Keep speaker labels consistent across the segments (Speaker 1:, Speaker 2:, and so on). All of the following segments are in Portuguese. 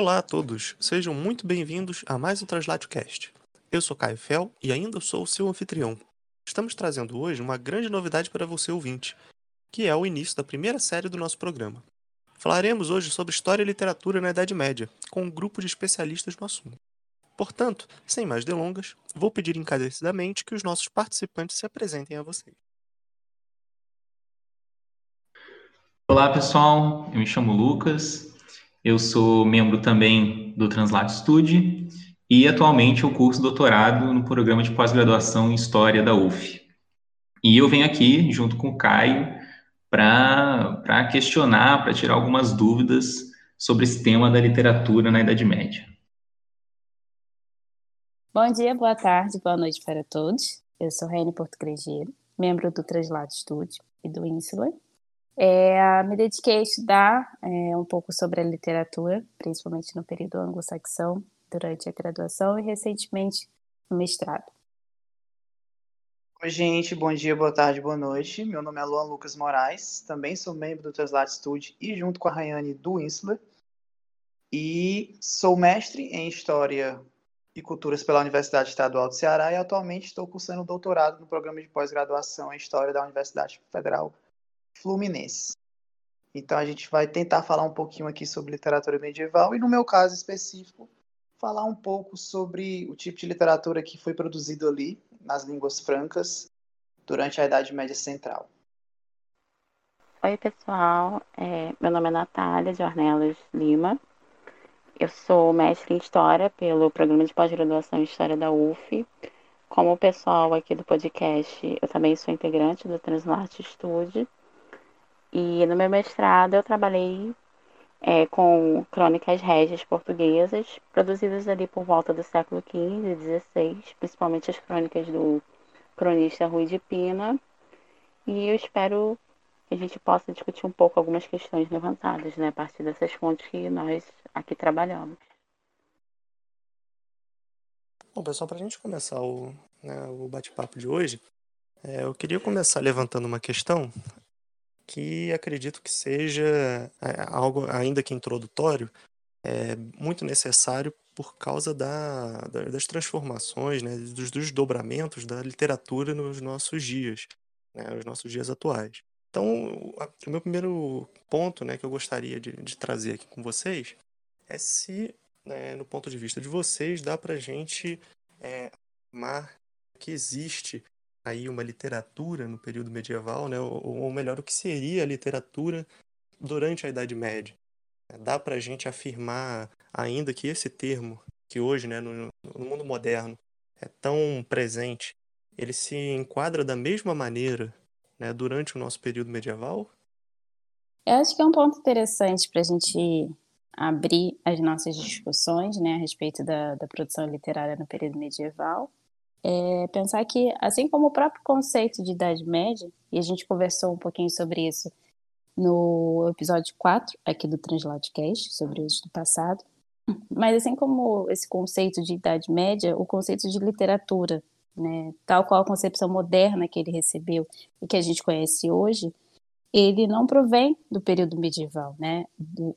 Speaker 1: Olá a todos, sejam muito bem-vindos a mais um TranslatioCast. Eu sou Caio Fel e ainda sou o seu anfitrião. Estamos trazendo hoje uma grande novidade para você ouvinte, que é o início da primeira série do nosso programa. Falaremos hoje sobre história e literatura na Idade Média, com um grupo de especialistas no assunto. Portanto, sem mais delongas, vou pedir encarecidamente que os nossos participantes se apresentem a vocês.
Speaker 2: Olá, pessoal. Eu me chamo Lucas. Eu sou membro também do Translate Studio e atualmente eu curso doutorado no programa de pós-graduação em História da UF. E eu venho aqui, junto com o Caio, para questionar, para tirar algumas dúvidas sobre esse tema da literatura na Idade Média.
Speaker 3: Bom dia, boa tarde, boa noite para todos. Eu sou Rene Portugregeiro, membro do Translate Studio e do Insular, é, me dediquei a estudar é, um pouco sobre a literatura, principalmente no período anglo-saxão, durante a graduação e recentemente no mestrado.
Speaker 4: Oi, gente, bom dia, boa tarde, boa noite. Meu nome é Luan Lucas Moraes, também sou membro do Translate Studio e junto com a Rayane do Insula. E sou mestre em História e Culturas pela Universidade Estadual do Ceará e atualmente estou cursando doutorado no programa de pós-graduação em História da Universidade Federal Fluminense. Então a gente vai tentar falar um pouquinho aqui sobre literatura medieval e no meu caso específico falar um pouco sobre o tipo de literatura que foi produzido ali nas línguas francas durante a Idade Média Central.
Speaker 5: Oi pessoal, é, meu nome é Natália de Lima. Eu sou mestre em História pelo programa de pós-graduação em História da UF. Como o pessoal aqui do podcast, eu também sou integrante do Translate Studio e no meu mestrado eu trabalhei é, com crônicas régias portuguesas, produzidas ali por volta do século XV e XVI, principalmente as crônicas do cronista Rui de Pina. E eu espero que a gente possa discutir um pouco algumas questões levantadas, né, a partir dessas fontes que nós aqui trabalhamos.
Speaker 1: Bom, pessoal, para a gente começar o, né, o bate-papo de hoje, é, eu queria começar levantando uma questão que acredito que seja é, algo, ainda que introdutório, é muito necessário por causa da, das transformações, né, dos desdobramentos da literatura nos nossos dias, né, nos nossos dias atuais. Então, o meu primeiro ponto né, que eu gostaria de, de trazer aqui com vocês é se, né, no ponto de vista de vocês, dá para a gente é, amar que existe aí uma literatura no período medieval, né? ou, ou melhor, o que seria a literatura durante a Idade Média. Dá para a gente afirmar ainda que esse termo, que hoje, né, no, no mundo moderno, é tão presente, ele se enquadra da mesma maneira né, durante o nosso período medieval?
Speaker 3: Eu acho que é um ponto interessante para a gente abrir as nossas discussões né, a respeito da, da produção literária no período medieval é pensar que, assim como o próprio conceito de Idade Média, e a gente conversou um pouquinho sobre isso no episódio 4 aqui do Translatcast, sobre os do passado, mas assim como esse conceito de Idade Média, o conceito de literatura, né, tal qual a concepção moderna que ele recebeu e que a gente conhece hoje, ele não provém do período medieval, né?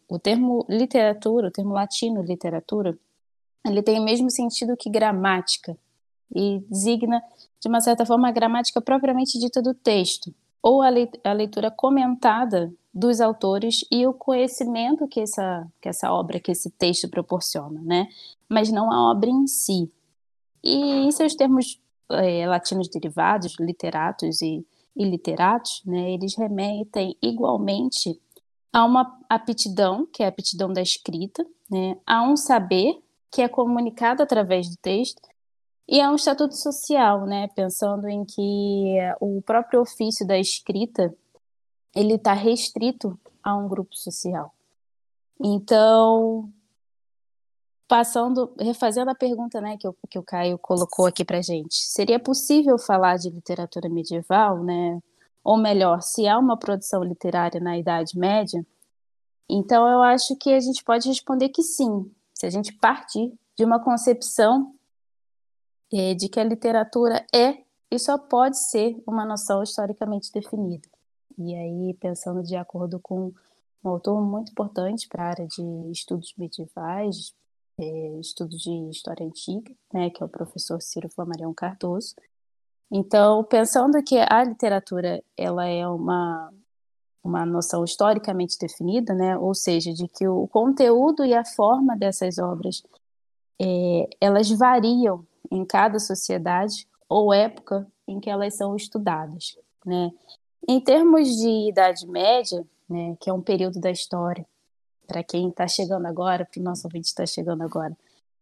Speaker 3: O termo literatura, o termo latino literatura, ele tem o mesmo sentido que gramática, e designa, de uma certa forma, a gramática propriamente dita do texto, ou a leitura comentada dos autores e o conhecimento que essa, que essa obra, que esse texto proporciona, né? Mas não a obra em si. E em seus termos é, latinos derivados, literatos e, e literatos, né, eles remetem igualmente a uma aptidão, que é a aptidão da escrita, né, a um saber que é comunicado através do texto e é um estatuto social, né? Pensando em que o próprio ofício da escrita ele está restrito a um grupo social. Então, passando, refazendo a pergunta, né, que, eu, que o Caio colocou aqui para gente, seria possível falar de literatura medieval, né? Ou melhor, se há uma produção literária na Idade Média? Então, eu acho que a gente pode responder que sim, se a gente partir de uma concepção é, de que a literatura é e só pode ser uma noção historicamente definida. E aí, pensando de acordo com um autor muito importante para a área de estudos medievais, é, estudos de história antiga, né, que é o professor Ciro Flamarion Cardoso. Então, pensando que a literatura ela é uma uma noção historicamente definida, né, ou seja, de que o conteúdo e a forma dessas obras é, elas variam em cada sociedade ou época em que elas são estudadas, né. Em termos de Idade Média, né, que é um período da história, para quem está chegando agora, para o nosso ouvinte está chegando agora,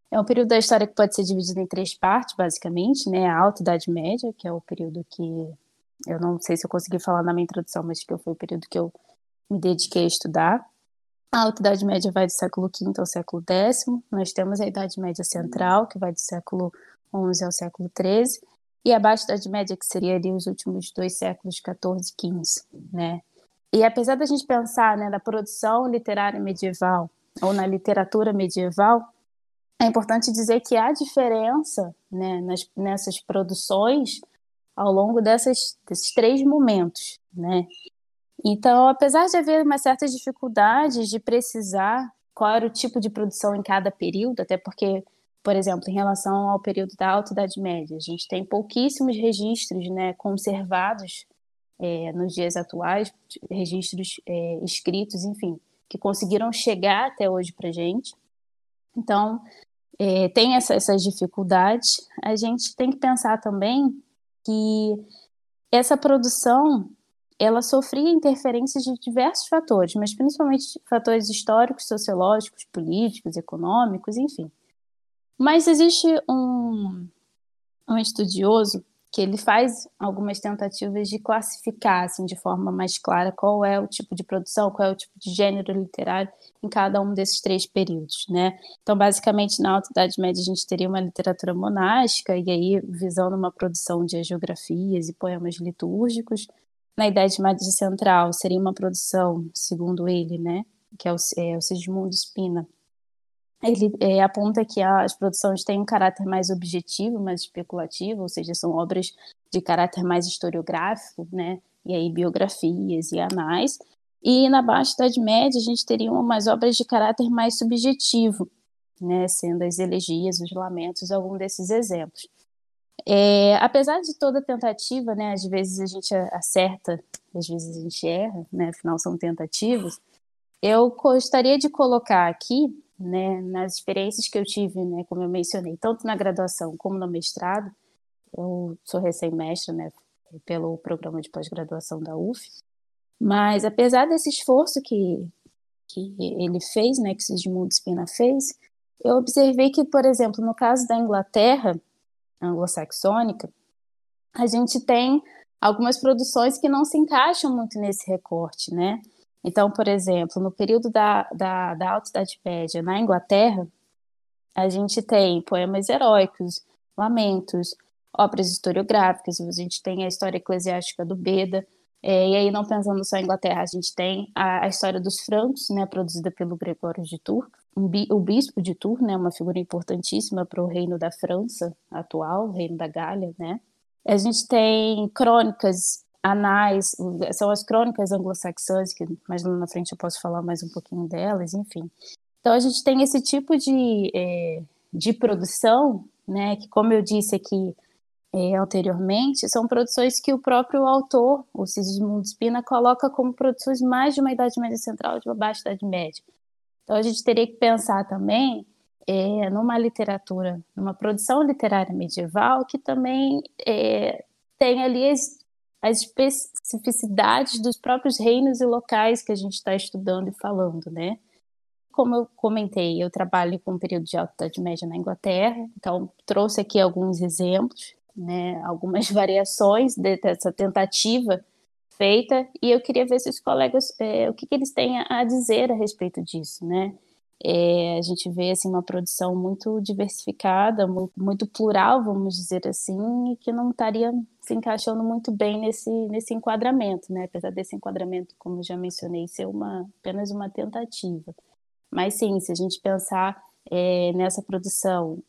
Speaker 3: é um período da história que pode ser dividido em três partes, basicamente, né? A Alta Idade Média, que é o período que eu não sei se eu consegui falar na minha introdução, mas que foi o período que eu me dediquei a estudar. A Alta Idade Média vai do século V ao século X. Nós temos a Idade Média Central, que vai do século XI ao século XIII. E a Baixa Idade Média, que seria ali os últimos dois séculos, XIV e XV, né? E apesar da gente pensar né, na produção literária medieval ou na literatura medieval, é importante dizer que há diferença né, nas, nessas produções ao longo dessas, desses três momentos, né? Então, apesar de haver uma certa dificuldade de precisar qual era o tipo de produção em cada período, até porque, por exemplo, em relação ao período da Alta Idade Média, a gente tem pouquíssimos registros né, conservados é, nos dias atuais, registros é, escritos, enfim, que conseguiram chegar até hoje para a gente. Então, é, tem essa, essas dificuldades. A gente tem que pensar também que essa produção ela sofria interferências de diversos fatores, mas principalmente fatores históricos, sociológicos, políticos, econômicos, enfim. Mas existe um, um estudioso que ele faz algumas tentativas de classificar assim, de forma mais clara qual é o tipo de produção, qual é o tipo de gênero literário em cada um desses três períodos, né? Então, basicamente, na Alta Idade Média a gente teria uma literatura monástica e aí visando uma produção de geografias e poemas litúrgicos. Na Idade Média Central seria uma produção, segundo ele, né, que é o, é, o Sigismundo Spina, ele é, aponta que as produções têm um caráter mais objetivo, mais especulativo, ou seja, são obras de caráter mais historiográfico, né? E aí biografias e anais. E na Baixa Idade Média a gente teria umas obras de caráter mais subjetivo, né? Sendo as elegias, os lamentos, algum desses exemplos. É, apesar de toda tentativa, né? Às vezes a gente acerta, às vezes a gente erra, né? Afinal são tentativas. Eu gostaria de colocar aqui né, nas experiências que eu tive, né, como eu mencionei, tanto na graduação como no mestrado, eu sou recém-mestra, né, pelo programa de pós-graduação da UF, mas apesar desse esforço que, que ele fez, né, que Sigismundo Spina fez, eu observei que, por exemplo, no caso da Inglaterra anglo-saxônica, a gente tem algumas produções que não se encaixam muito nesse recorte, né? Então, por exemplo, no período da, da, da Alta Idade Média, na Inglaterra, a gente tem poemas heróicos, lamentos, obras historiográficas, a gente tem a história eclesiástica do Beda, é, e aí não pensando só em Inglaterra, a gente tem a, a história dos francos, né, produzida pelo Gregório de Tours, um bi, o bispo de Tours, né, uma figura importantíssima para o reino da França atual, o reino da Gália, né. A gente tem crônicas anais, são as crônicas anglo-saxãs, que mais na frente eu posso falar mais um pouquinho delas, enfim. Então a gente tem esse tipo de, é, de produção, né, que como eu disse aqui é, anteriormente, são produções que o próprio autor, o Sigismundo Spina, coloca como produções mais de uma Idade Média Central de uma Baixa Idade Média. Então a gente teria que pensar também é, numa literatura, numa produção literária medieval que também é, tem ali as especificidades dos próprios reinos e locais que a gente está estudando e falando, né? Como eu comentei, eu trabalho com período de Alta Idade Média na Inglaterra, então trouxe aqui alguns exemplos, né, algumas variações dessa tentativa feita, e eu queria ver se os colegas, é, o que, que eles têm a dizer a respeito disso, né? É, a gente vê assim uma produção muito diversificada, muito, muito, plural, vamos dizer assim, e que não estaria se encaixando muito bem nesse, nesse enquadramento, né? Apesar desse enquadramento, como já mencionei, ser uma, apenas uma tentativa. Mas sim, se a gente pensar é, nessa produção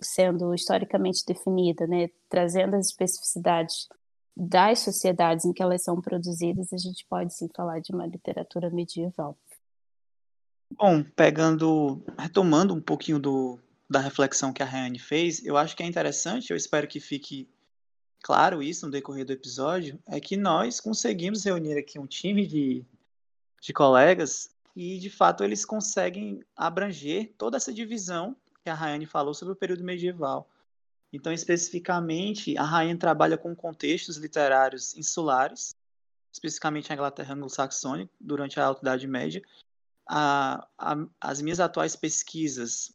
Speaker 3: sendo historicamente definida, né, trazendo as especificidades das sociedades em que elas são produzidas, a gente pode sim falar de uma literatura medieval.
Speaker 4: Bom, pegando, retomando um pouquinho do, da reflexão que a Rayane fez, eu acho que é interessante, eu espero que fique claro isso no decorrer do episódio, é que nós conseguimos reunir aqui um time de, de colegas e, de fato, eles conseguem abranger toda essa divisão que a Rayane falou sobre o período medieval. Então, especificamente, a Rayane trabalha com contextos literários insulares, especificamente a Inglaterra anglo-saxônica, durante a Alta Idade Média. A, a, as minhas atuais pesquisas,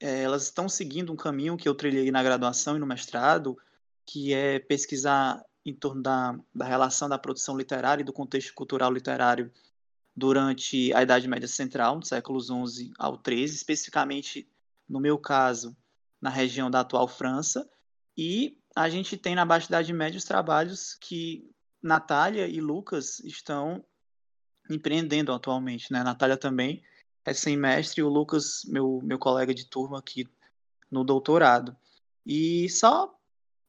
Speaker 4: é, elas estão seguindo um caminho que eu trilhei na graduação e no mestrado, que é pesquisar em torno da, da relação da produção literária e do contexto cultural literário durante a Idade Média Central, dos séculos XI ao XIII, especificamente, no meu caso, na região da atual França, e a gente tem na Baixa Idade Média os trabalhos que Natália e Lucas estão empreendendo atualmente. Né? A Natália também é semestre e o Lucas, meu, meu colega de turma aqui no doutorado. E só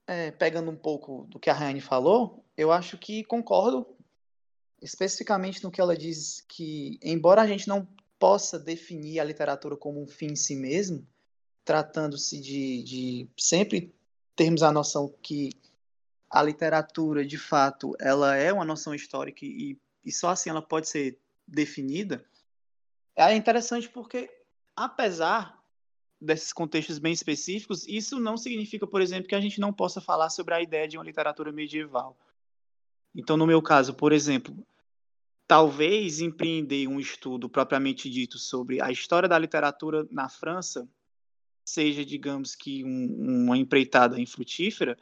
Speaker 4: é, pegando um pouco do que a Rayane falou, eu acho que concordo especificamente no que ela diz que, embora a gente não possa definir a literatura como um fim em si mesmo, tratando-se de, de sempre termos a noção que a literatura, de fato, ela é uma noção histórica e, e só assim ela pode ser definida, é interessante porque, apesar desses contextos bem específicos, isso não significa, por exemplo, que a gente não possa falar sobre a ideia de uma literatura medieval. Então, no meu caso, por exemplo, talvez empreender um estudo propriamente dito sobre a história da literatura na França seja, digamos que, um, uma empreitada infrutífera,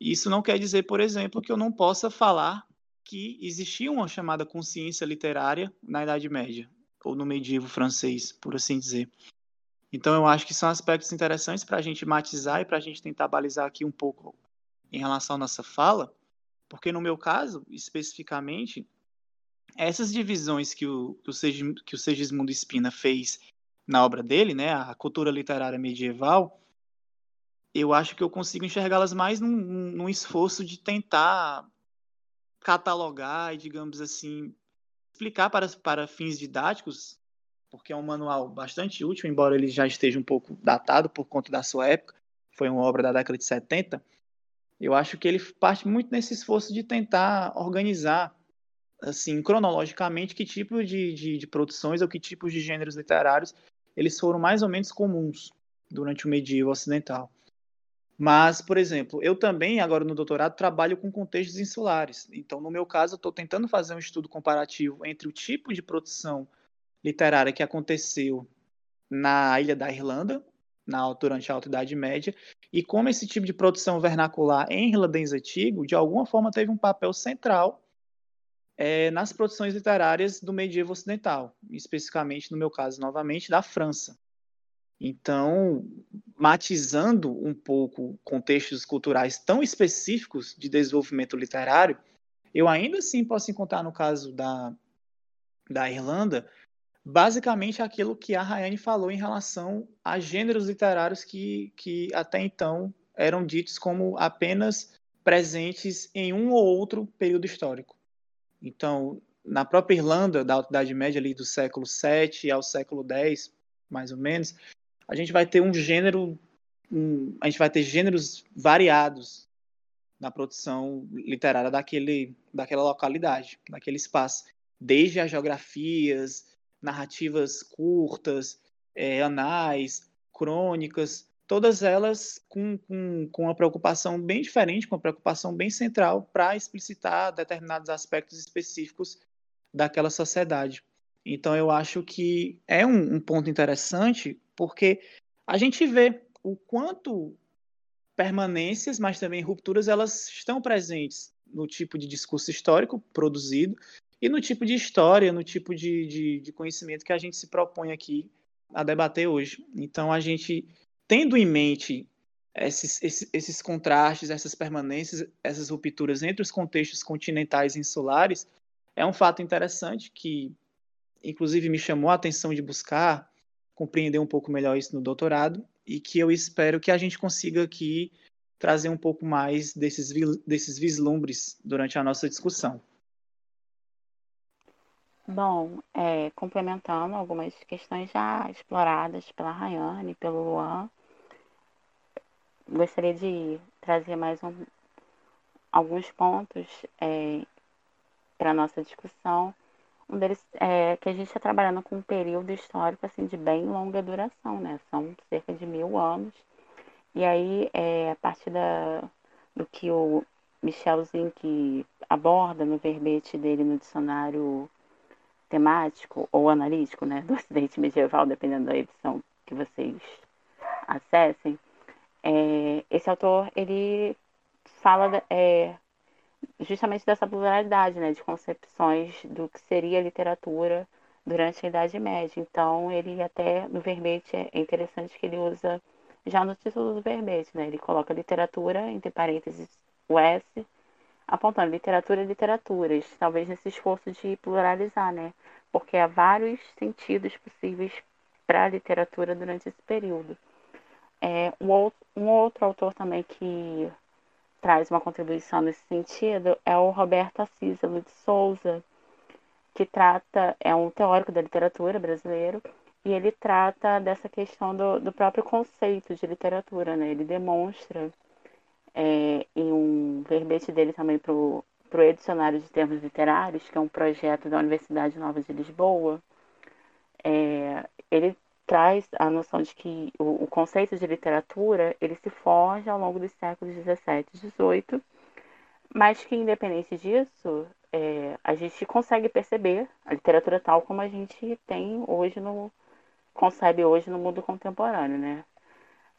Speaker 4: isso não quer dizer, por exemplo, que eu não possa falar que existia uma chamada consciência literária na Idade Média, ou no medievo francês, por assim dizer. Então, eu acho que são aspectos interessantes para a gente matizar e para a gente tentar balizar aqui um pouco em relação à nossa fala, porque no meu caso, especificamente, essas divisões que o, que o, Segismundo Spina fez na obra dele, né, a cultura literária medieval, eu acho que eu consigo enxergá-las mais num, num, esforço de tentar catalogar e, digamos assim, explicar para, para fins didáticos, porque é um manual bastante útil, embora ele já esteja um pouco datado por conta da sua época, foi uma obra da década de 70, eu acho que ele parte muito nesse esforço de tentar organizar assim, cronologicamente, que tipo de, de, de, produções ou que tipos de gêneros literários eles foram mais ou menos comuns durante o medievo ocidental. Mas, por exemplo, eu também, agora no doutorado, trabalho com contextos insulares. Então, no meu caso, eu estou tentando fazer um estudo comparativo entre o tipo de produção literária que aconteceu na ilha da Irlanda, na, durante a Alta Idade Média, e como esse tipo de produção vernacular em irlandês antigo, de alguma forma, teve um papel central é, nas produções literárias do medievo ocidental, especificamente, no meu caso, novamente, da França. Então, matizando um pouco contextos culturais tão específicos de desenvolvimento literário, eu ainda assim posso encontrar no caso da, da Irlanda, basicamente aquilo que a Rayane falou em relação a gêneros literários que, que até então eram ditos como apenas presentes em um ou outro período histórico. Então, na própria Irlanda, da Idade Média, ali do século VII ao século X, mais ou menos, a gente vai ter um gênero, um, a gente vai ter gêneros variados na produção literária daquele, daquela localidade, daquele espaço, desde as geografias, narrativas curtas, é, anais, crônicas, todas elas com, com, com uma preocupação bem diferente, com uma preocupação bem central para explicitar determinados aspectos específicos daquela sociedade. Então, eu acho que é um, um ponto interessante, porque a gente vê o quanto permanências, mas também rupturas, elas estão presentes no tipo de discurso histórico produzido e no tipo de história, no tipo de, de, de conhecimento que a gente se propõe aqui a debater hoje. Então, a gente tendo em mente esses, esses, esses, contrastes, essas permanências, essas rupturas entre os contextos continentais e insulares, é um fato interessante que, inclusive, me chamou a atenção de buscar compreender um pouco melhor isso no doutorado e que eu espero que a gente consiga aqui trazer um pouco mais desses, desses vislumbres durante a nossa discussão.
Speaker 5: Bom, é, complementando algumas questões já exploradas pela Rayane e pelo Luan, gostaria de trazer mais um, alguns pontos é, para a nossa discussão. Um deles é que a gente está trabalhando com um período histórico assim, de bem longa duração, né? São cerca de mil anos. E aí, é, a partir da, do que o Michel Zink aborda no verbete dele no dicionário temático ou analítico, né, do Ocidente medieval, dependendo da edição que vocês acessem, é, esse autor ele fala é, justamente dessa pluralidade, né, de concepções do que seria literatura durante a Idade Média. Então, ele até no verbete é interessante que ele usa já no título do verbete, né, ele coloca literatura entre parênteses o S apontando literatura e literaturas, talvez nesse esforço de pluralizar, né? Porque há vários sentidos possíveis para a literatura durante esse período. É, um, um outro autor também que traz uma contribuição nesse sentido é o Roberto Assísalo de Souza, que trata, é um teórico da literatura brasileiro, e ele trata dessa questão do, do próprio conceito de literatura, né? Ele demonstra é, em um verbete dele também para o Edicionário de Termos Literários, que é um projeto da Universidade Nova de Lisboa, é, ele traz a noção de que o, o, conceito de literatura ele se forja ao longo dos séculos 17 e 18, mas que independente disso, é, a gente consegue perceber a literatura tal como a gente tem hoje no concebe hoje no mundo contemporâneo, né?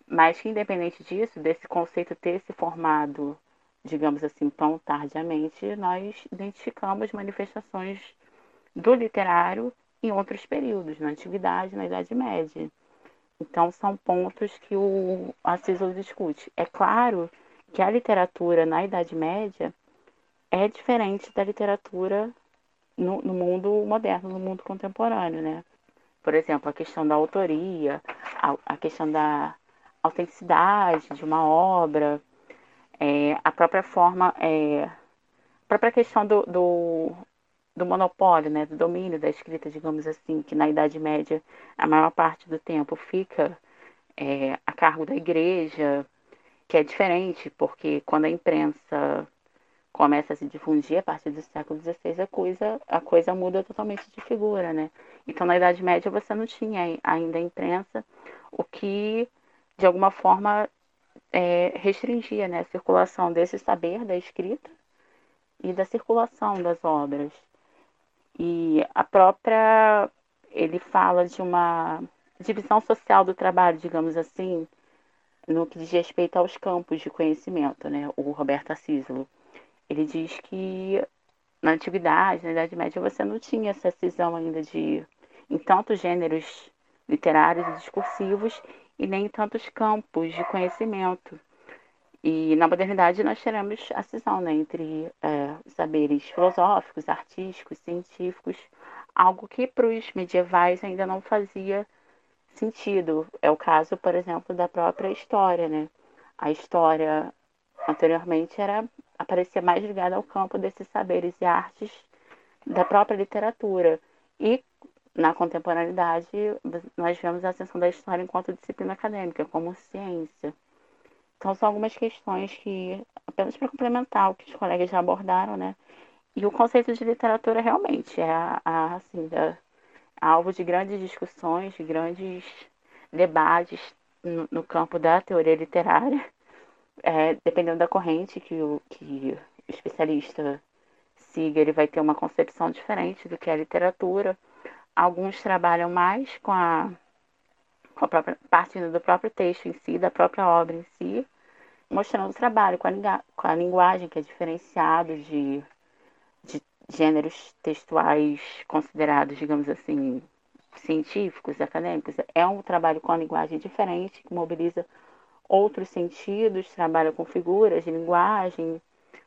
Speaker 5: Mas que, independente disso, desse conceito ter se formado, digamos assim, tão tardiamente, nós identificamos manifestações do literário em outros períodos, na Antiguidade, na Idade Média. Então, são pontos que o Assisol discute. É claro que a literatura na Idade Média é diferente da literatura no, no mundo moderno, no mundo contemporâneo, né? Por exemplo, a questão da autoria, a, a questão da autenticidade de uma obra, é, a própria forma, é, a própria questão do, do, do, monopólio, né, do domínio da escrita, digamos assim, que na Idade Média a maior parte do tempo fica é, a cargo da igreja, que é diferente, porque quando a imprensa começa a se difundir a partir do século XVI, a coisa, a coisa muda totalmente de figura, né? Então, na Idade Média, você não tinha ainda a imprensa, o que de alguma forma é, restringia né, a circulação desse saber da escrita e da circulação das obras. E a própria. Ele fala de uma divisão social do trabalho, digamos assim, no que diz respeito aos campos de conhecimento, né? O Roberto Assísolo. Ele diz que na antiguidade, na Idade Média, você não tinha essa cisão ainda de em tantos gêneros literários e discursivos e nem tantos campos de conhecimento. E na modernidade nós teremos a cisão né, entre é, saberes filosóficos, artísticos, científicos, algo que para os medievais ainda não fazia sentido. É o caso, por exemplo, da própria história. Né? A história anteriormente era aparecia mais ligada ao campo desses saberes e artes da própria literatura. E na contemporaneidade, nós vemos a ascensão da história enquanto disciplina acadêmica, como ciência. Então, são algumas questões que, apenas para complementar o que os colegas já abordaram, né? E o conceito de literatura realmente é, a, assim, a, alvo de grandes discussões, de grandes debates no, no campo da teoria literária, é, dependendo da corrente que o, que o especialista siga, ele vai ter uma concepção diferente do que é a literatura. Alguns trabalham mais com a, com a própria, partindo do próprio texto em si, da própria obra em si, mostrando o trabalho com a, com a linguagem que é diferenciado de, de gêneros textuais considerados, digamos assim, científicos, acadêmicos. É um trabalho com a linguagem diferente, que mobiliza outros sentidos, trabalha com figuras de linguagem,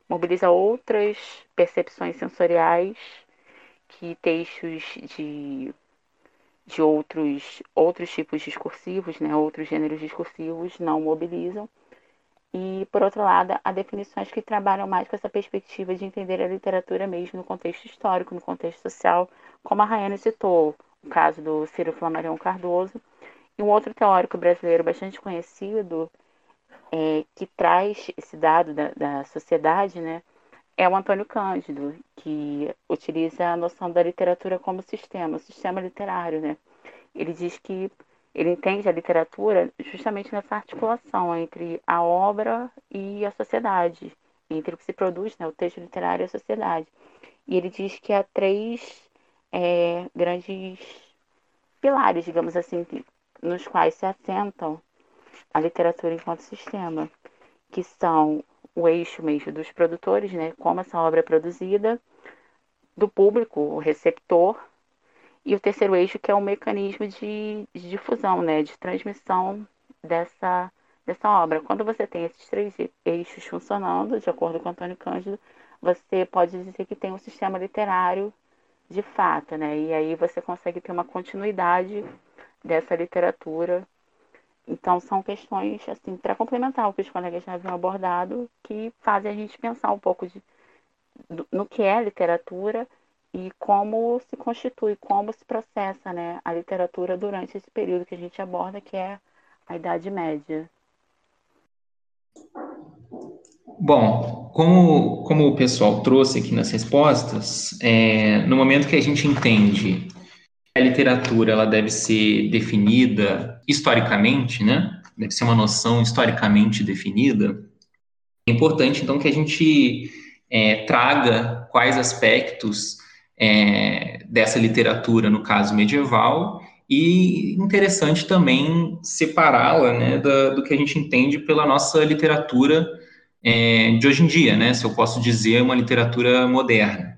Speaker 5: mobiliza outras percepções sensoriais que textos de, de outros, outros tipos discursivos, né, outros gêneros discursivos não mobilizam. E, por outro lado, há definições que trabalham mais com essa perspectiva de entender a literatura mesmo no contexto histórico, no contexto social, como a Rayane citou, o caso do Ciro Flamarion Cardoso. E um outro teórico brasileiro bastante conhecido, é, que traz esse dado da, da sociedade, né, é o Antônio Cândido, que utiliza a noção da literatura como sistema, sistema literário, né? Ele diz que ele entende a literatura justamente nessa articulação entre a obra e a sociedade, entre o que se produz, né, o texto literário e a sociedade. E ele diz que há três é, grandes pilares, digamos assim, nos quais se assentam a literatura enquanto sistema, que são o eixo mesmo dos produtores, né, como essa obra é produzida, do público, o receptor, e o terceiro eixo que é o mecanismo de, de difusão, né, de transmissão dessa, dessa obra. Quando você tem esses três eixos funcionando, de acordo com Antônio Cândido, você pode dizer que tem um sistema literário de fato, né? E aí você consegue ter uma continuidade dessa literatura então, são questões, assim, para complementar o que os colegas já haviam abordado, que fazem a gente pensar um pouco de, no que é literatura e como se constitui, como se processa né, a literatura durante esse período que a gente aborda, que é a Idade Média.
Speaker 2: Bom, como, como o pessoal trouxe aqui nas respostas, é, no momento que a gente entende a literatura ela deve ser definida historicamente, né? Deve ser uma noção historicamente definida. É importante, então, que a gente é, traga quais aspectos é, dessa literatura, no caso medieval, e interessante também separá-la né, do que a gente entende pela nossa literatura é, de hoje em dia, né? Se eu posso dizer, uma literatura moderna.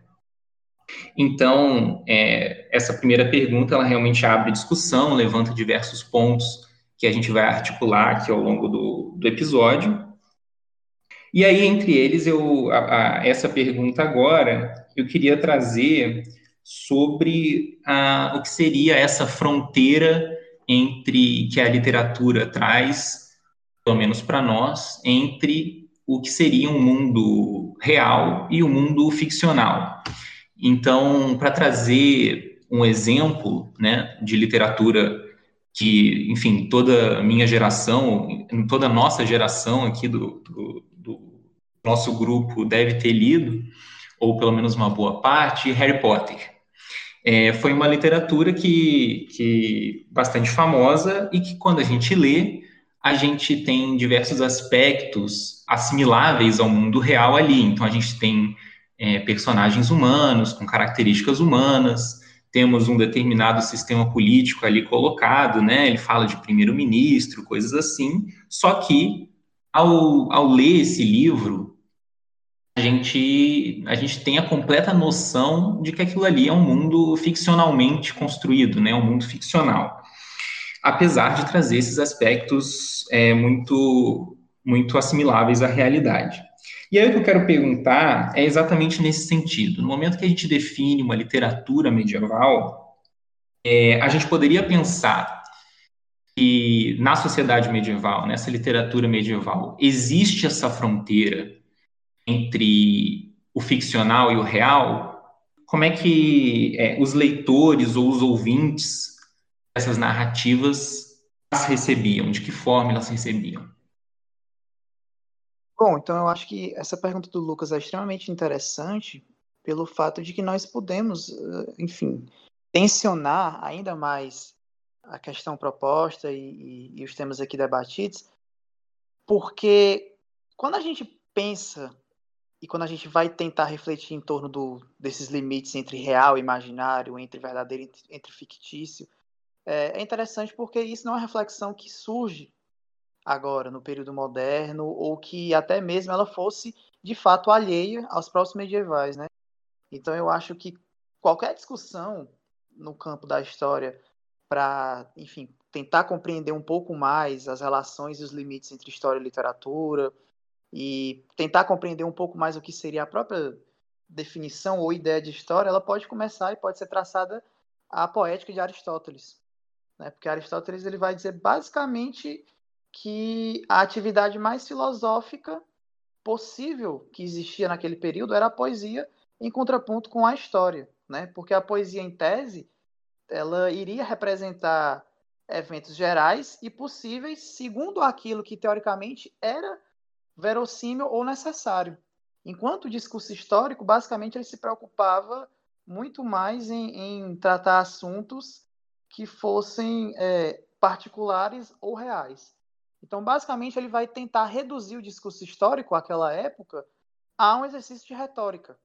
Speaker 2: Então, é, essa primeira pergunta, ela realmente abre discussão, levanta diversos pontos que a gente vai articular aqui ao longo do, do episódio. E aí, entre eles, eu, a, a, essa pergunta agora, eu queria trazer sobre a, o que seria essa fronteira entre que a literatura traz, pelo menos para nós, entre o que seria um mundo real e o um mundo ficcional. Então, para trazer um exemplo né, de literatura que, enfim, toda a minha geração, toda a nossa geração aqui do, do, do, nosso grupo deve ter lido, ou pelo menos uma boa parte, Harry Potter. É, foi uma literatura que, que bastante famosa e que, quando a gente lê, a gente tem diversos aspectos assimiláveis ao mundo real ali. Então, a gente tem é, personagens humanos, com características humanas, temos um determinado sistema político ali colocado, né? Ele fala de primeiro-ministro, coisas assim. Só que, ao, ao ler esse livro, a gente, a gente tem a completa noção de que aquilo ali é um mundo ficcionalmente construído, né? Um mundo ficcional. Apesar de trazer esses aspectos é, muito, muito assimiláveis à realidade. E aí o que eu quero perguntar é exatamente nesse sentido. No momento que a gente define uma literatura medieval, é, a gente poderia pensar que na sociedade medieval, nessa literatura medieval, existe essa fronteira entre o ficcional e o real? Como é que é, os leitores ou os ouvintes dessas narrativas as recebiam? De que forma elas recebiam?
Speaker 4: Bom, então eu acho que essa pergunta do Lucas é extremamente interessante pelo fato de que nós podemos, eh, enfim, tensionar ainda mais a questão proposta e, e, e os temas aqui debatidos, porque quando a gente pensa e quando a gente vai tentar refletir em torno do, desses limites entre real e imaginário, entre verdadeiro e entre fictício, é, é interessante porque isso não é uma reflexão que surge agora, no período moderno, ou que até mesmo ela fosse de fato alheia aos próprios medievais, né? Então eu acho que qualquer discussão no campo da história para, enfim, tentar compreender um pouco mais as relações e os limites entre história e literatura e tentar compreender um pouco mais o que seria a própria definição ou ideia de história, ela pode começar e pode ser traçada a poética de Aristóteles, né? Porque Aristóteles ele vai dizer basicamente que a atividade mais filosófica possível que existia naquele período era a poesia em contraponto com a história, né? Porque a poesia em tese ela iria representar eventos gerais e possíveis segundo aquilo que teoricamente era verossímil ou necessário. Enquanto o discurso histórico, basicamente, ele se preocupava muito mais em, em tratar assuntos que fossem é, particulares ou reais. Então, basicamente, ele vai tentar reduzir o discurso histórico àquela época a um exercício de retórica,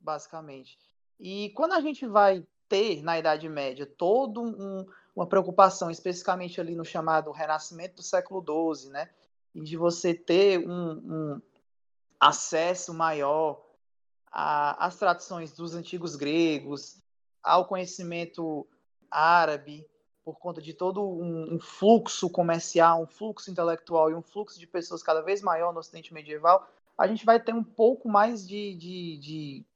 Speaker 4: basicamente. E quando a gente vai ter, na Idade Média, toda um, uma preocupação, especificamente ali no chamado Renascimento do século XII, né? E de você ter um, um acesso maior às tradições dos antigos gregos, ao conhecimento árabe, por conta de todo um, um, fluxo comercial, um fluxo intelectual e um fluxo de pessoas cada vez maior no Ocidente medieval, a gente vai ter um pouco mais de, de, de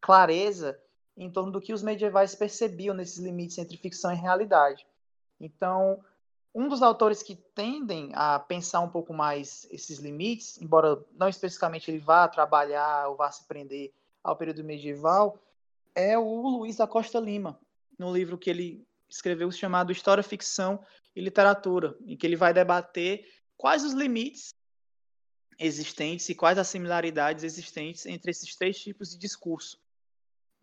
Speaker 4: clareza em torno do que os medievais percebiam nesses limites entre ficção e realidade. Então, um dos autores que tendem a pensar um pouco mais esses limites, embora não especificamente ele vá trabalhar ou vá se prender ao período medieval, é o Luiz da Costa Lima, no livro que ele escreveu chamado História, Ficção e Literatura, em que ele vai debater quais os limites existentes e quais as similaridades existentes entre esses três tipos de discurso.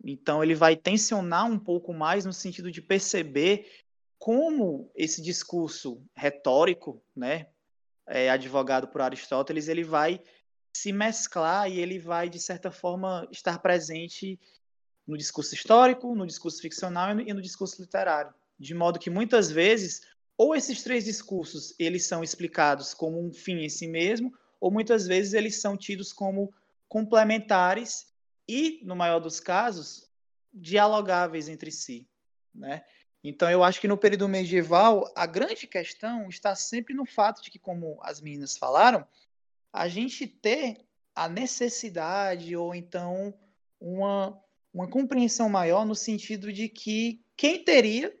Speaker 4: Então, ele vai tensionar um pouco mais no sentido de perceber como esse discurso retórico, né, é, advogado por Aristóteles, ele vai se mesclar e ele vai, de certa forma, estar presente no discurso histórico, no discurso ficcional e no discurso literário, de modo que muitas vezes ou esses três discursos eles são explicados como um fim em si mesmo, ou muitas vezes eles são tidos como complementares e, no maior dos casos, dialogáveis entre si, né? Então eu acho que no período medieval a grande questão está sempre no fato de que, como as meninas falaram, a gente ter a necessidade ou então uma uma compreensão maior no sentido de que quem teria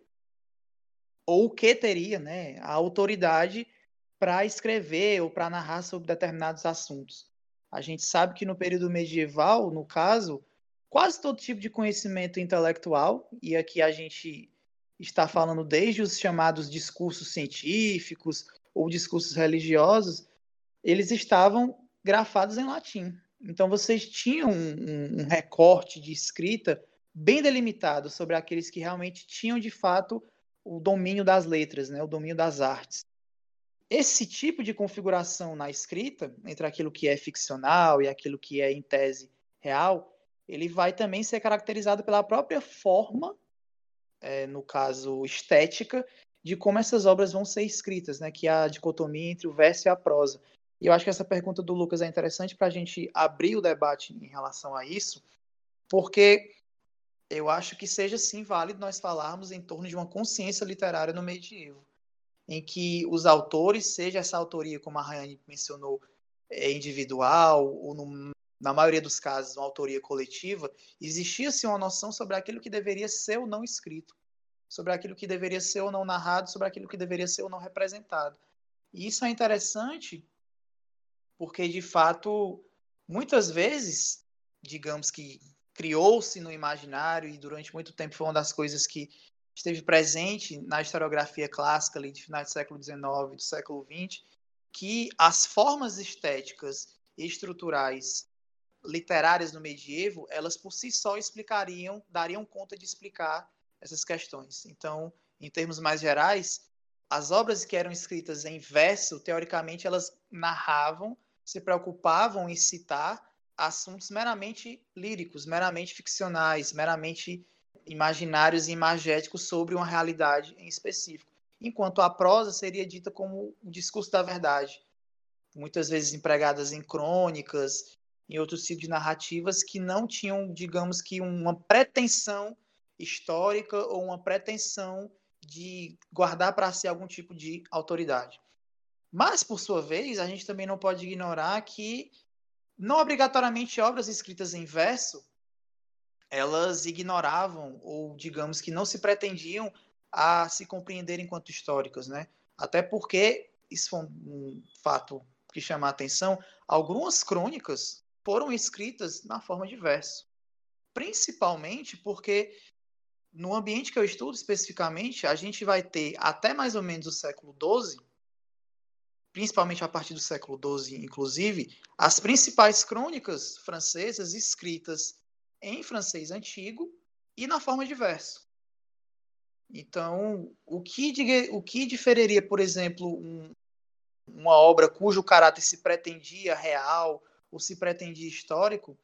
Speaker 4: ou o que teria, né, a autoridade para escrever ou para narrar sobre determinados assuntos. A gente sabe que no período medieval, no caso, quase todo tipo de conhecimento intelectual, e aqui a gente está falando desde os chamados discursos científicos ou discursos religiosos, eles estavam grafados em latim. Então vocês tinham um, um, recorte de escrita bem delimitado sobre aqueles que realmente tinham de fato o domínio das letras, né, o domínio das artes. Esse tipo de configuração na escrita, entre aquilo que é ficcional e aquilo que é em tese real, ele vai também ser caracterizado pela própria forma, é, no caso estética, de como essas obras vão ser escritas, né, que é a dicotomia entre o verso e a prosa. E eu acho que essa pergunta do Lucas é interessante para a gente abrir o debate em relação a isso, porque eu acho que seja sim válido nós falarmos em torno de uma consciência literária no medievo, em que os autores, seja essa autoria, como a Rayane mencionou, é individual, ou no, na maioria dos casos, uma autoria coletiva, existia-se uma noção sobre aquilo que deveria ser ou não escrito, sobre aquilo que deveria ser ou não narrado, sobre aquilo que deveria ser ou não representado. E isso é interessante porque de fato, muitas vezes, digamos que criou-se no imaginário e durante muito tempo foi uma das coisas que esteve presente na historiografia clássica ali de finais do século XIX do século XX, que as formas estéticas e estruturais literárias no medievo, elas por si só explicariam, dariam conta de explicar essas questões. Então, em termos mais gerais, as obras que eram escritas em verso, teoricamente, elas narravam se preocupavam em citar assuntos meramente líricos, meramente ficcionais, meramente imaginários e imagéticos sobre uma realidade em específico. Enquanto a prosa seria dita como o discurso da verdade, muitas vezes empregadas em crônicas, em outros tipos de narrativas que não tinham, digamos que, uma pretensão histórica ou uma pretensão de guardar para si algum tipo de autoridade. Mas, por sua vez, a gente também não pode ignorar que, não obrigatoriamente, obras escritas em verso, elas ignoravam, ou digamos que não se pretendiam a se compreender enquanto históricas, né? Até porque isso foi um fato que chama a atenção, algumas crônicas foram escritas na forma de verso. Principalmente porque no ambiente que eu estudo especificamente, a gente vai ter até mais ou menos o século XII, principalmente a partir do século XII, inclusive, as principais crônicas francesas escritas em francês antigo e na forma de verso. Então, o que, o que diferiria, por exemplo, um, uma obra cujo caráter se pretendia real ou se pretendia histórico,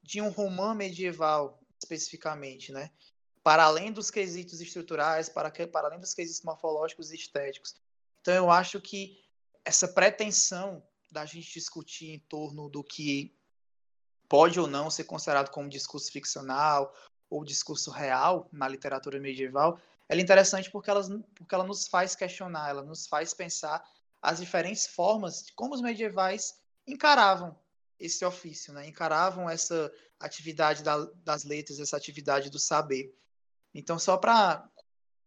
Speaker 4: de um romã medieval, especificamente, né? Para além dos quesitos estruturais, para, para além dos quesitos morfológicos e estéticos. Então, eu acho que essa pretensão da gente discutir em torno do que pode ou não ser considerado como discurso ficcional ou discurso real na literatura medieval, ela é interessante porque ela, porque ela nos faz questionar, ela nos faz pensar as diferentes formas de como os medievais encaravam esse ofício, né? encaravam essa atividade da, das letras, essa atividade do saber. Então, só para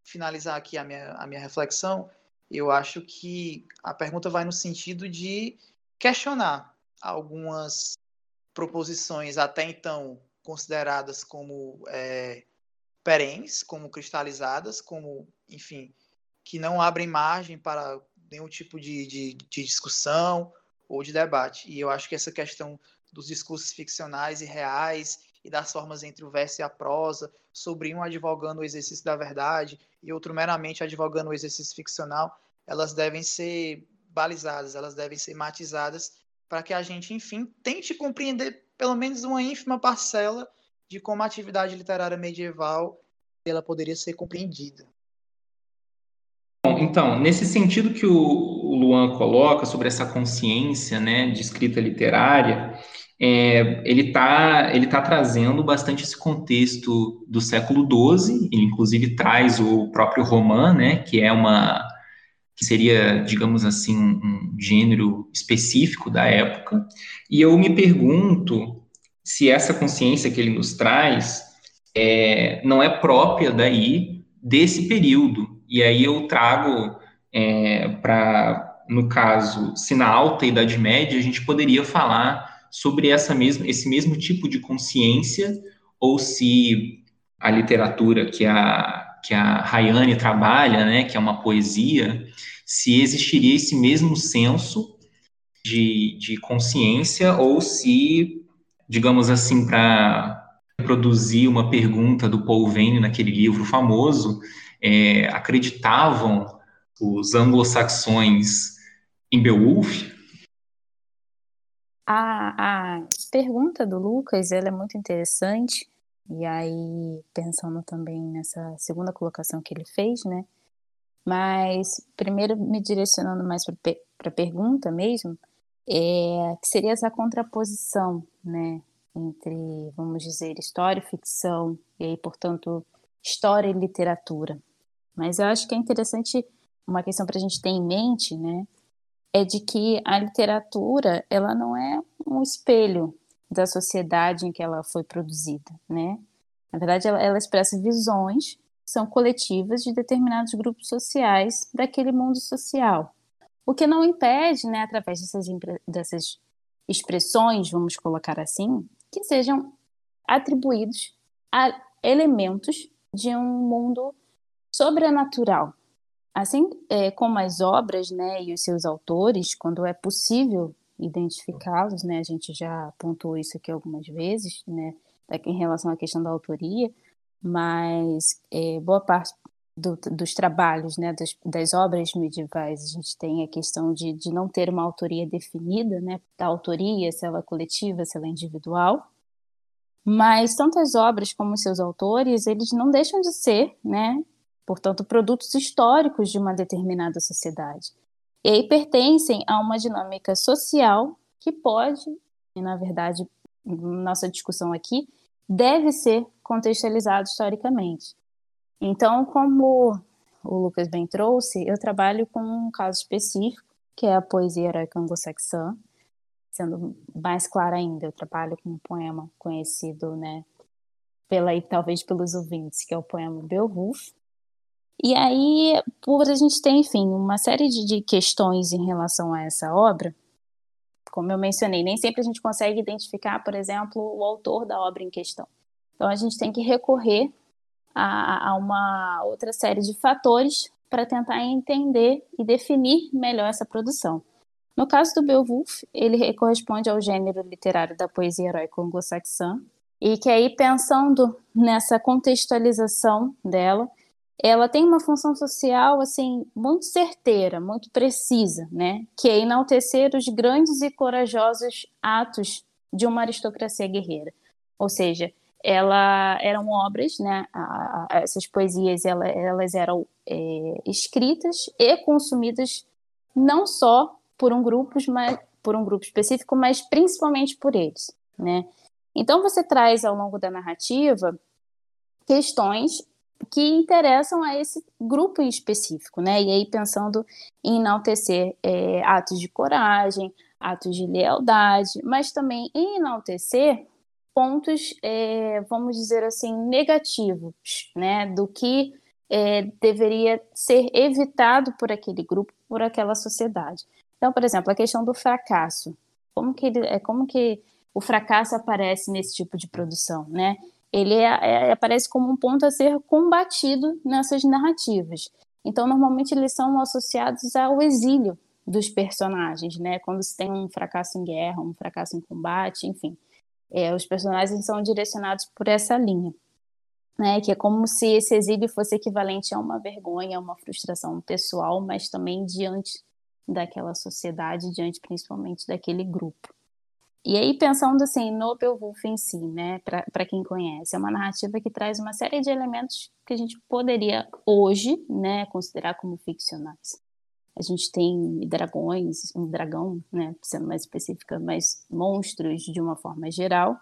Speaker 4: finalizar aqui a minha, a minha reflexão, eu acho que a pergunta vai no sentido de questionar algumas proposições até então consideradas como é, como cristalizadas, como, enfim, que não abrem margem para nenhum tipo de, de, de discussão ou de debate. E eu acho que essa questão dos discursos ficcionais e reais e das formas entre o verso e a prosa, sobre um advogando o exercício da verdade e outro meramente advogando o exercício ficcional, elas devem ser balizadas, elas devem ser matizadas para que a gente, enfim, tente compreender pelo menos uma ínfima parcela de como a atividade literária medieval ela poderia ser compreendida.
Speaker 2: Então, nesse sentido que o Luan coloca sobre essa consciência né, de escrita literária, é, ele está ele tá trazendo bastante esse contexto do século XII, ele inclusive traz o próprio romã, né, que é uma que seria, digamos assim, um, um gênero específico da época, e eu me pergunto se essa consciência que ele nos traz é, não é própria daí desse período, e aí eu trago é, para, no caso, se na alta Idade Média a gente poderia falar sobre essa mesma, esse mesmo tipo de consciência, ou se a literatura que a, que a Rayane trabalha, né, que é uma poesia, se existiria esse mesmo senso de, de consciência, ou se, digamos assim, para produzir uma pergunta do Paul Vane naquele livro famoso, é, acreditavam os anglo-saxões em Beowulf?
Speaker 3: A, a pergunta do Lucas ela é muito interessante, e aí pensando também nessa segunda colocação que ele fez, né? Mas primeiro me direcionando mais para a pergunta mesmo, é, que seria essa contraposição, né, entre, vamos dizer, história e ficção, e aí, portanto, história e literatura. Mas eu acho que é interessante uma questão para a gente ter em mente, né? É de que a literatura ela não é um espelho da sociedade em que ela foi produzida, né? Na verdade, ela, ela expressa visões que são coletivas de determinados grupos sociais daquele mundo social. O que não impede, né, através dessas, dessas expressões, vamos colocar assim, que sejam atribuídos a elementos de um mundo sobrenatural. Assim é, como as obras né, e os seus autores, quando é possível identificá-los, né, a gente já pontuou isso aqui algumas vezes, né, em relação à questão da autoria, mas é, boa parte do, dos trabalhos, né, das, das, obras medievais, a gente tem a questão de, de não ter uma autoria definida, né, da autoria, se ela é coletiva, se ela é individual, mas tanto as obras como os seus autores, eles não deixam de ser, né, portanto, produtos históricos de uma determinada sociedade. E aí pertencem a uma dinâmica social que pode, e na verdade, nossa discussão aqui, deve ser contextualizado historicamente. Então, como o Lucas bem trouxe, eu trabalho com um caso específico, que é a poesia heróica anglo-saxã. Sendo mais clara ainda, eu trabalho com um poema conhecido, né, pela, talvez pelos ouvintes, que é o poema Beowulf, E aí, por a gente ter, enfim, uma série de, de questões em relação a essa obra, como eu mencionei, nem sempre a gente consegue identificar, por exemplo, o autor da obra em questão. Então, a gente tem que recorrer a, a uma outra série de fatores para tentar entender e definir melhor essa produção. No caso do Beowulf, ele corresponde ao gênero literário da poesia heróica anglo-saxã, e que aí, pensando nessa contextualização dela, ela tem uma função social assim muito certeira, muito precisa, né? Que é enaltecer os grandes e corajosos atos de uma aristocracia guerreira. Ou seja, ela eram obras, né? A, a, essas poesias ela, elas eram é, escritas e consumidas não só por um grupo, mas por um grupo específico, mas principalmente por eles, né? Então você traz ao longo da narrativa questões que interessam a esse grupo em específico, né? E aí pensando em enaltecer é, atos de coragem, atos de lealdade, mas também em enaltecer pontos, é, vamos dizer assim, negativos, né? Do que é, deveria ser evitado por aquele grupo, por aquela sociedade. Então, por exemplo, a questão do fracasso. Como que, ele, é, como que o fracasso aparece nesse tipo de produção, né? Ele é, é, aparece como um ponto a ser combatido nessas narrativas. Então, normalmente eles são associados ao exílio dos personagens, né? Quando se tem um fracasso em guerra, um fracasso em combate, enfim, é, os personagens são direcionados por essa linha, né? Que é como se esse exílio fosse equivalente a uma vergonha, a uma frustração pessoal, mas também diante daquela sociedade, diante principalmente daquele grupo. E aí, pensando assim, no Beowulf em si, né, para quem conhece, é uma narrativa que traz uma série de elementos que a gente poderia hoje, né, considerar como ficcionais. A gente tem dragões, um dragão, né, sendo mais específica, mas monstros de uma forma geral.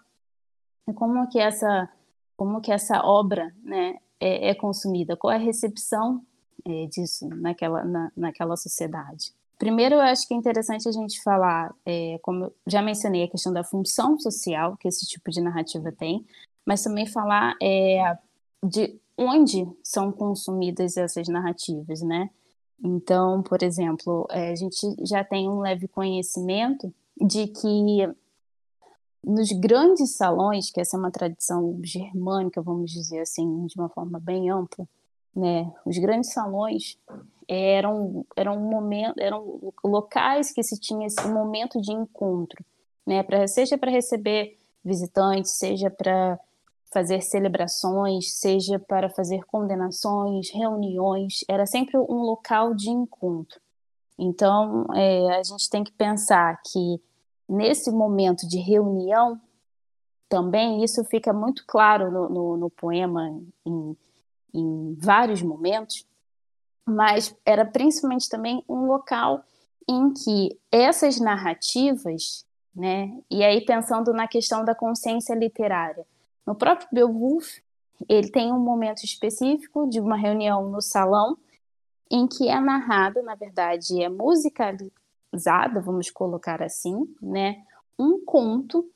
Speaker 3: E como que essa, como que essa obra, né, é, é consumida? Qual é a recepção é, disso naquela, na, naquela sociedade? Primeiro, eu acho que é interessante a gente falar, é, como eu já mencionei, a questão da função social que esse tipo de narrativa tem, mas também falar é, de onde são consumidas essas narrativas, né? Então, por exemplo, é, a gente já tem um leve conhecimento de que nos grandes salões, que essa é uma tradição germânica, vamos dizer assim, de uma forma bem ampla, né? Os grandes salões eram eram momento, eram locais que se tinha esse momento de encontro, né? Seja para receber visitantes, seja para fazer celebrações, seja para fazer condenações, reuniões, era sempre um local de encontro. Então, é, a gente tem que pensar que nesse momento de reunião, também isso fica muito claro no, no, no poema, em, em vários momentos, mas era principalmente também um local em que essas narrativas, né, e aí pensando na questão da consciência literária, no próprio Beowulf, ele tem um momento específico de uma reunião no salão em que é narrado, na verdade, é musicalizada, vamos colocar assim, né, um conto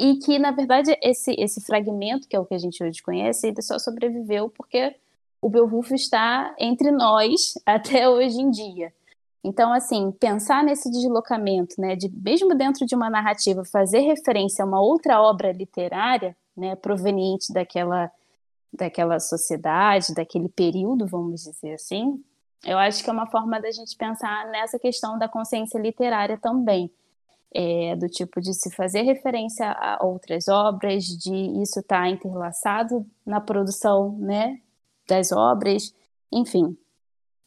Speaker 3: e que, na verdade, esse, esse fragmento, que é o que a gente hoje conhece, ele só sobreviveu porque o Beowulf está entre nós até hoje em dia. Então, assim, pensar nesse deslocamento, né, de mesmo dentro de uma narrativa fazer referência a uma outra obra literária, né, proveniente daquela daquela sociedade, daquele período, vamos dizer assim, eu acho que é uma forma da gente pensar nessa questão da consciência literária também, é, do tipo de se fazer referência a outras obras, de isso estar tá interlaçado na produção, né, das obras, enfim.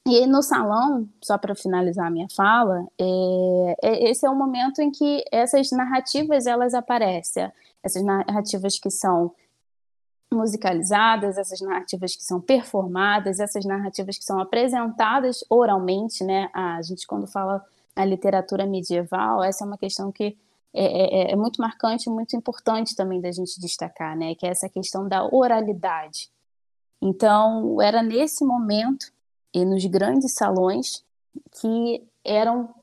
Speaker 3: E no salão, só para finalizar a minha fala, é, é, esse é o momento em que essas narrativas elas aparecem, essas narrativas que são musicalizadas, essas narrativas que são performadas, essas narrativas que são apresentadas oralmente, né? A gente quando fala na literatura medieval, essa é uma questão que é, é, é muito marcante, muito importante também da gente destacar, né? Que é essa questão da oralidade. Então, era nesse momento e nos grandes salões que eram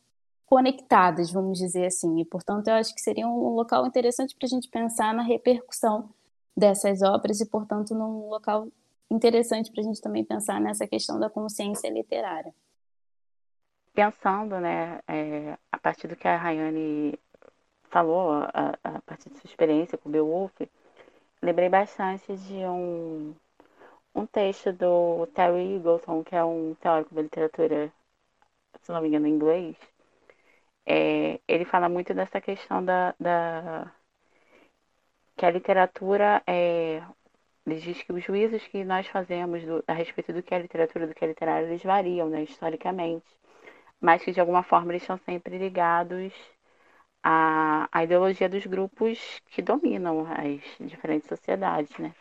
Speaker 3: conectadas, vamos dizer assim. E, portanto, eu acho que seria um local interessante para a gente pensar na repercussão dessas obras e, portanto, num local interessante para a gente também pensar nessa questão da consciência literária.
Speaker 5: Pensando, né, é, a partir do que a Rayane falou, a, a partir de sua experiência com Beowulf, lembrei bastante de um, um texto do Terry Eagleton, que é um teórico da literatura, se não me engano, em inglês. É, ele fala muito dessa questão da, da que a literatura é diz que os juízos que nós fazemos do, a respeito do que é literatura do que é literário, eles variam, né, historicamente, mas que de alguma forma eles estão sempre ligados à, à ideologia dos grupos que dominam as diferentes sociedades, né.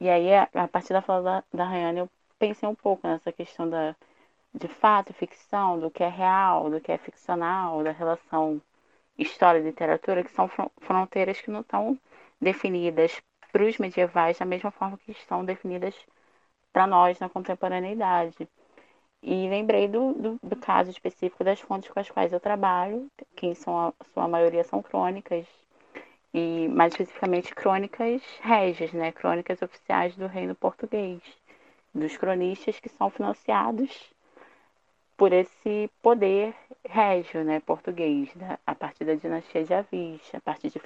Speaker 5: E aí, a, partir da fala da, da Rayane, eu pensei um pouco nessa questão da, de fato, ficção, do que é real, do que é ficcional, da relação história e literatura, que são fronteiras que não estão definidas para os medievais da mesma forma que estão definidas para nós na contemporaneidade. E lembrei do, do, do, caso específico das fontes com as quais eu trabalho, que em sua, sua maioria são crônicas, e mais especificamente crônicas régias, né? crônicas oficiais do reino português, dos cronistas que são financiados por esse poder régio né? português, a partir da dinastia de Avis, a partir de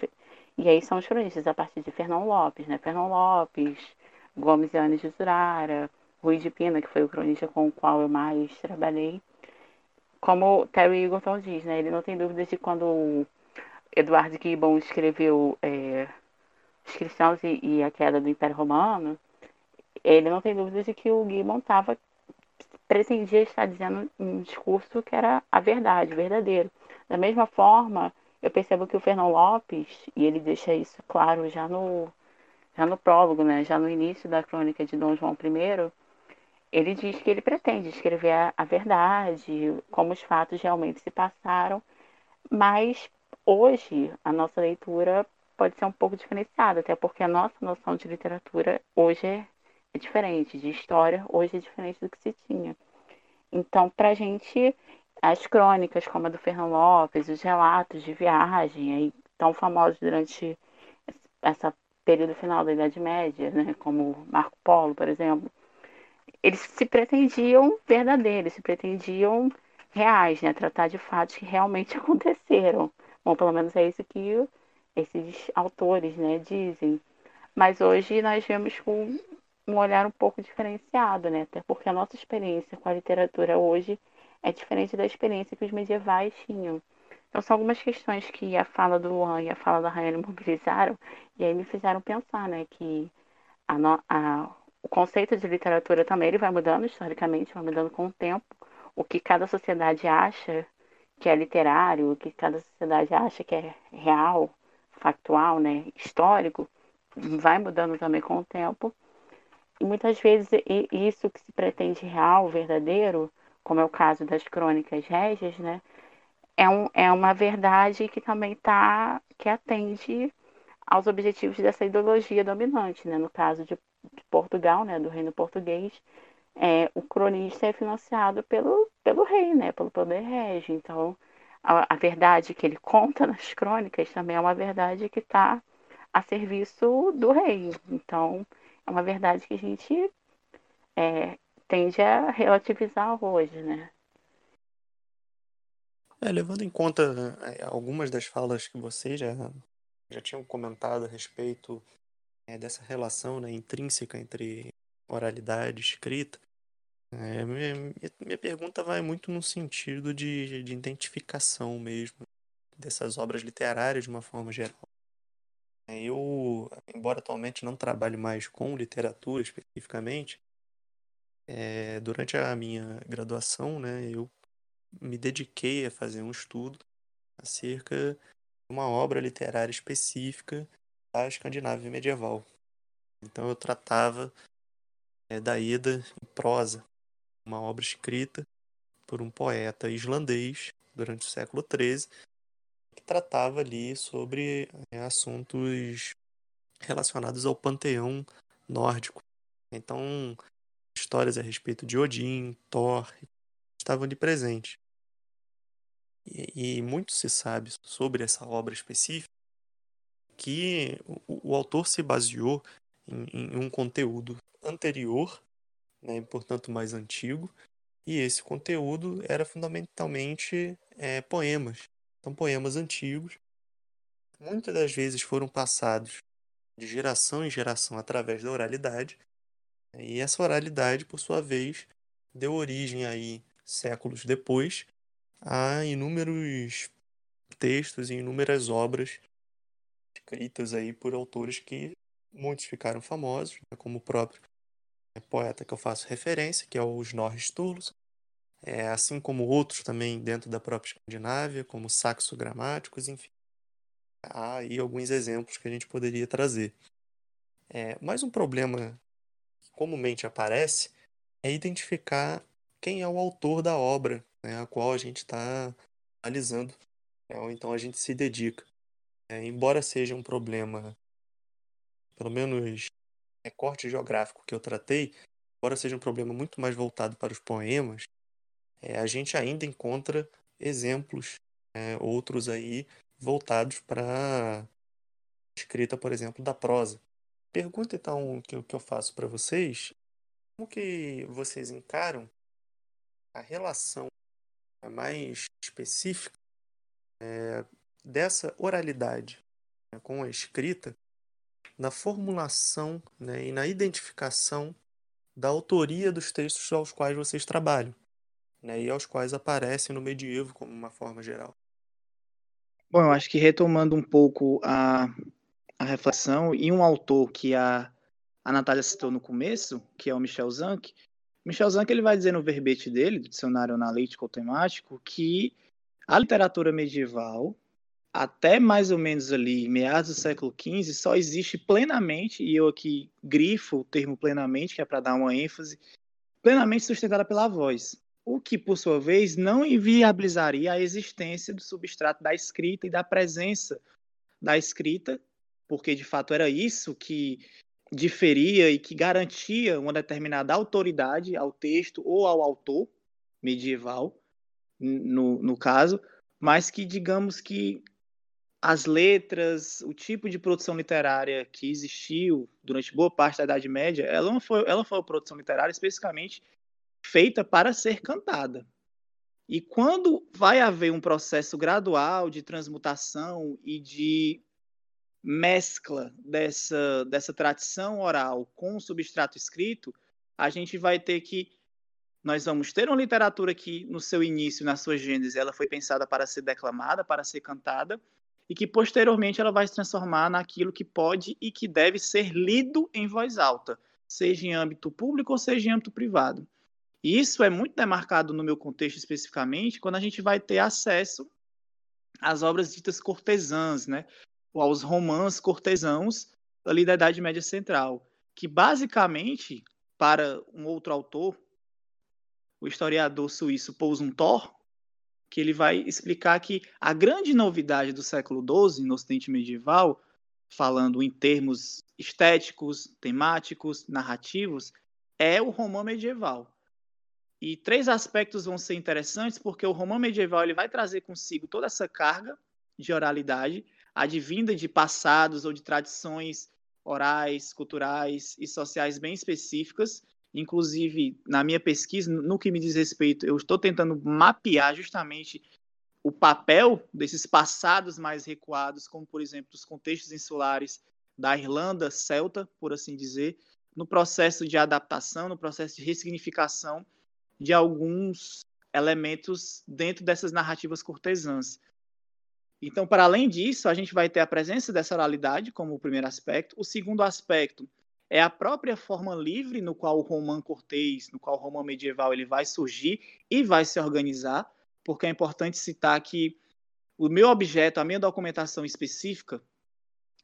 Speaker 5: e aí são os cronistas a partir de Fernão Lopes, né? Fernão Lopes, Gomes e Anes de Zurara, Rui de Pina, que foi o cronista com o qual eu mais trabalhei. Como Terry Eagleton diz, né? Ele não tem dúvidas de quando Eduardo Gibbon escreveu é, Os Cristãos e, e, a Queda do Império Romano, ele não tem dúvidas de que o Gibbon estava pretendia estar dizendo um discurso que era a verdade, verdadeiro. Da mesma forma eu percebo que o Fernão Lopes, e ele deixa isso claro já no, já no prólogo, né, já no início da crônica de Dom João I, ele diz que ele pretende escrever a, a verdade, como os fatos realmente se passaram, mas hoje a nossa leitura pode ser um pouco diferenciada, até porque a nossa noção de literatura hoje é, é diferente, de história hoje é diferente do que se tinha. Então, para a gente as crônicas, como a do Fernando Lopes, os relatos de viagem, aí, tão famosos durante essa período final da Idade Média, né, como Marco Polo, por exemplo, eles se pretendiam verdadeiros, se pretendiam reais, né, tratar de fatos que realmente aconteceram. Bom, pelo menos é isso que esses autores, né, dizem. Mas hoje nós vemos com um olhar um pouco diferenciado, né, até porque a nossa experiência com a literatura hoje é diferente da experiência que os medievais tinham. Então, são algumas questões que a fala do Luan e a fala da Rainha mobilizaram, e aí me fizeram pensar, né, que a, a, o conceito de literatura também ele vai mudando historicamente, vai mudando com o tempo. O que cada sociedade acha que é literário, o que cada sociedade acha que é real, factual, né, histórico, vai mudando também com o tempo. E muitas vezes isso que se pretende real, verdadeiro, como é o caso das crônicas régias, né? É, um, é uma verdade que também tá, que atende aos objetivos dessa ideologia dominante, né? No caso de, de Portugal, né? Do reino português, é, o cronista é financiado pelo, pelo rei, né? Pelo poder régio. Então, a, a verdade que ele conta nas crônicas também é uma verdade que está a serviço do rei. Então, é uma verdade que a gente é, tende a relativizar hoje, né?
Speaker 1: É, levando em conta é, algumas das falas que vocês já, já tinham comentado a respeito é, dessa relação né, intrínseca entre oralidade e escrita, é, minha, minha, pergunta vai muito no sentido de, de identificação mesmo dessas obras literárias de uma forma geral. Eu, embora atualmente não trabalhe mais com literatura especificamente, é, durante a minha graduação, né, eu me dediquei a fazer um estudo acerca de uma obra literária específica da Escandinávia medieval. Então eu tratava é, da Ida em prosa, uma obra escrita por um poeta islandês durante o século XIII, que tratava ali sobre é, assuntos relacionados ao panteão nórdico. Então, histórias a respeito de Odin, Thor, estavam ali presentes. E, e muito se sabe sobre essa obra específica que o, o autor se baseou em, em, um conteúdo anterior, né, portanto mais antigo, e esse conteúdo era fundamentalmente é, poemas. São poemas antigos, muitas das vezes foram passados de geração em geração através da oralidade, e essa oralidade, por sua vez, deu origem aí séculos depois a inúmeros textos e inúmeras obras escritas aí por autores que muitos ficaram famosos, né, como o próprio poeta que eu faço referência, que é o Snorri Sturluson, é, assim como outros também dentro da própria Escandinávia, como Saxo Gramáticos, enfim. Há aí alguns exemplos que a gente poderia trazer. É, mas um problema que comumente aparece é identificar quem é o autor da obra né, a qual a gente está analisando, né, ou então a gente se dedica. É, embora seja um problema, pelo menos recorte geográfico que eu tratei, embora seja um problema muito mais voltado para os poemas, é, a gente ainda encontra exemplos, é, outros aí voltados para escrita, por exemplo, da prosa. Pergunta então que, que eu faço para vocês, como que vocês encaram a relação mais específica é, dessa oralidade né, com a escrita na formulação né, e na identificação da autoria dos textos aos quais vocês trabalham né, e aos quais aparecem no medievo como uma forma geral.
Speaker 4: Bom, eu acho que retomando um pouco a, a reflexão, e um autor que a, a Natália citou no começo, que é o Michel Zanck, Michel Zanck ele vai dizer no verbete dele, do dicionário analítico temático, que a literatura medieval, até mais ou menos ali, meados do século XV, só existe plenamente, e eu aqui grifo o termo plenamente, que é para dar uma ênfase, plenamente sustentada pela voz. O que, por sua vez, não inviabilizaria a existência do substrato da escrita e da presença da escrita, porque de fato era isso que diferia e que garantia uma determinada autoridade ao texto ou ao autor medieval, no, no caso, mas que, digamos que as letras, o tipo de produção literária que existiu durante boa parte da Idade Média, ela não foi, ela foi uma produção literária especificamente feita para ser cantada. E quando vai haver um processo gradual de transmutação e de mescla dessa, dessa tradição oral com o substrato escrito, a gente vai ter que. Nós vamos ter uma literatura que, no seu início, na sua gênese, ela foi pensada para ser declamada, para ser cantada, e que posteriormente ela vai se transformar naquilo que pode e que deve ser lido em voz alta, seja em âmbito público ou seja em âmbito privado. E isso é muito demarcado no meu contexto especificamente, quando a gente vai ter acesso às obras ditas cortesãs, né? aos romãs cortesãos ali da Idade Média Central, que basicamente, para um outro autor, o historiador suíço Paul Zumthor, que ele vai explicar que a grande novidade do século XII no Ocidente medieval, falando em termos estéticos, temáticos, narrativos, é o romã medieval. E três aspectos vão ser interessantes, porque o romã medieval ele vai trazer consigo toda essa carga de oralidade, advinda de passados ou de tradições orais, culturais e sociais bem específicas. Inclusive, na minha pesquisa, no que me diz respeito, eu estou tentando mapear justamente o papel desses passados mais recuados, como, por exemplo, os contextos insulares da Irlanda celta, por assim dizer, no processo de adaptação, no processo de ressignificação de alguns elementos dentro dessas narrativas cortesãs. Então, para além disso, a gente vai ter a presença dessa oralidade como o primeiro aspecto. O segundo aspecto é a própria forma livre no qual o romã cortês, no qual o romã medieval ele vai surgir e vai se organizar, porque é importante citar que o meu objeto, a minha documentação específica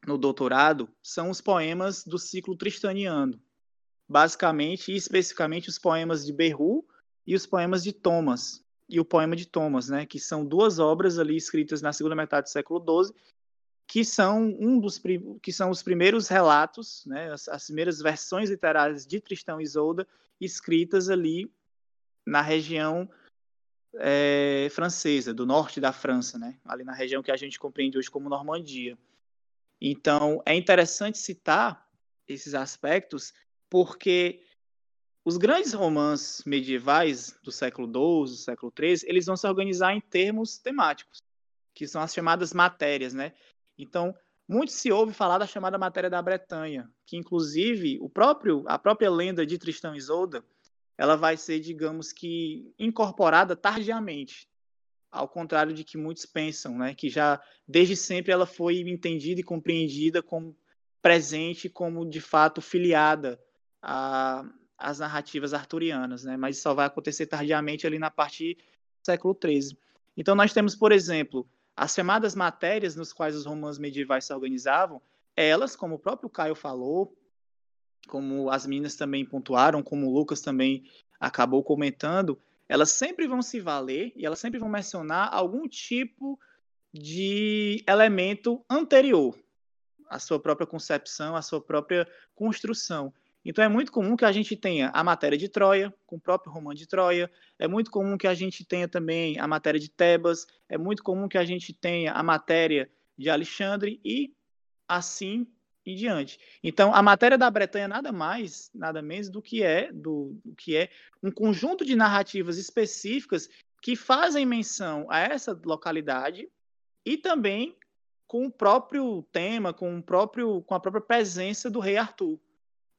Speaker 4: no doutorado são os poemas do ciclo tristaniano, basicamente e especificamente os poemas de Berru e os poemas de Thomas, e o poema de Thomas, né, que são duas obras ali escritas na segunda metade do século XII, que são um dos que são os primeiros relatos, né, as, as primeiras versões literárias de Tristão e Isolda escritas ali na região é, francesa, do norte da França, né, ali na região que a gente compreende hoje como Normandia. Então, é interessante citar esses aspectos porque os grandes romances medievais do século XII, do século XIII, eles vão se organizar em termos temáticos, que são as chamadas matérias, né? Então, muito se ouve falar da chamada matéria da Bretanha, que inclusive o próprio a própria lenda de Tristão e Isolda, ela vai ser, digamos que, incorporada tardiamente, ao contrário de que muitos pensam, né? Que já desde sempre ela foi entendida e compreendida como presente, como de fato filiada a, as narrativas arturianas, né? mas só vai acontecer tardiamente ali na parte do século XIII. Então nós temos, por exemplo, as chamadas matérias nos quais os romanos medievais se organizavam, elas, como o próprio Caio falou, como as meninas também pontuaram, como o Lucas também acabou comentando, elas sempre vão se valer e elas sempre vão mencionar algum tipo de elemento anterior à sua própria concepção, à sua própria construção. Então é muito comum que a gente tenha a matéria de Troia, com o próprio romano de Troia, é muito comum que a gente tenha também a matéria de Tebas, é muito comum que a gente tenha a matéria de Alexandre e assim em diante. Então a matéria da Bretanha nada mais, nada menos do que é do, do que é um conjunto de narrativas específicas que fazem menção a essa localidade e também com o próprio tema, com o próprio com a própria presença do rei Arthur.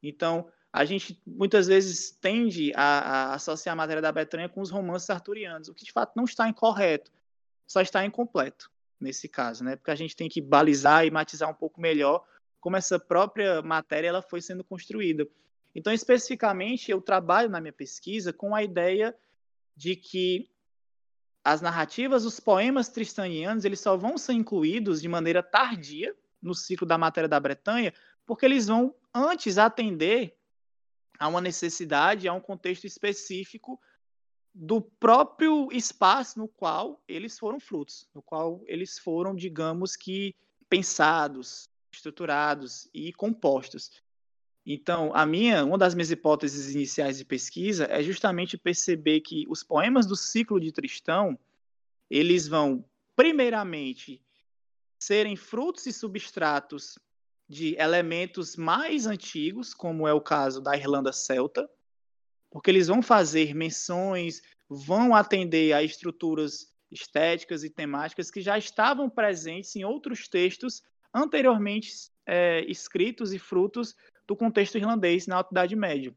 Speaker 4: Então, a gente muitas vezes tende a, a, associar a matéria da Bretanha com os romances arturianos, o que de fato não está incorreto, só está incompleto nesse caso, né? Porque a gente tem que balizar e matizar um pouco melhor como essa própria matéria ela foi sendo construída. Então, especificamente, eu trabalho na minha pesquisa com a ideia de que as narrativas, os poemas tristanianos, eles só vão ser incluídos de maneira tardia no ciclo da matéria da Bretanha, porque eles vão antes atender a uma necessidade, a um contexto específico do próprio espaço no qual eles foram frutos, no qual eles foram, digamos que, pensados, estruturados e compostos. Então, a minha, uma das minhas hipóteses iniciais de pesquisa é justamente perceber que os poemas do ciclo de Tristão, eles vão primeiramente serem frutos e substratos de elementos mais antigos, como é o caso da Irlanda Celta, porque eles vão fazer menções, vão atender a estruturas estéticas e temáticas que já estavam presentes em outros textos anteriormente é, escritos e frutos do contexto irlandês na Alta Idade Média,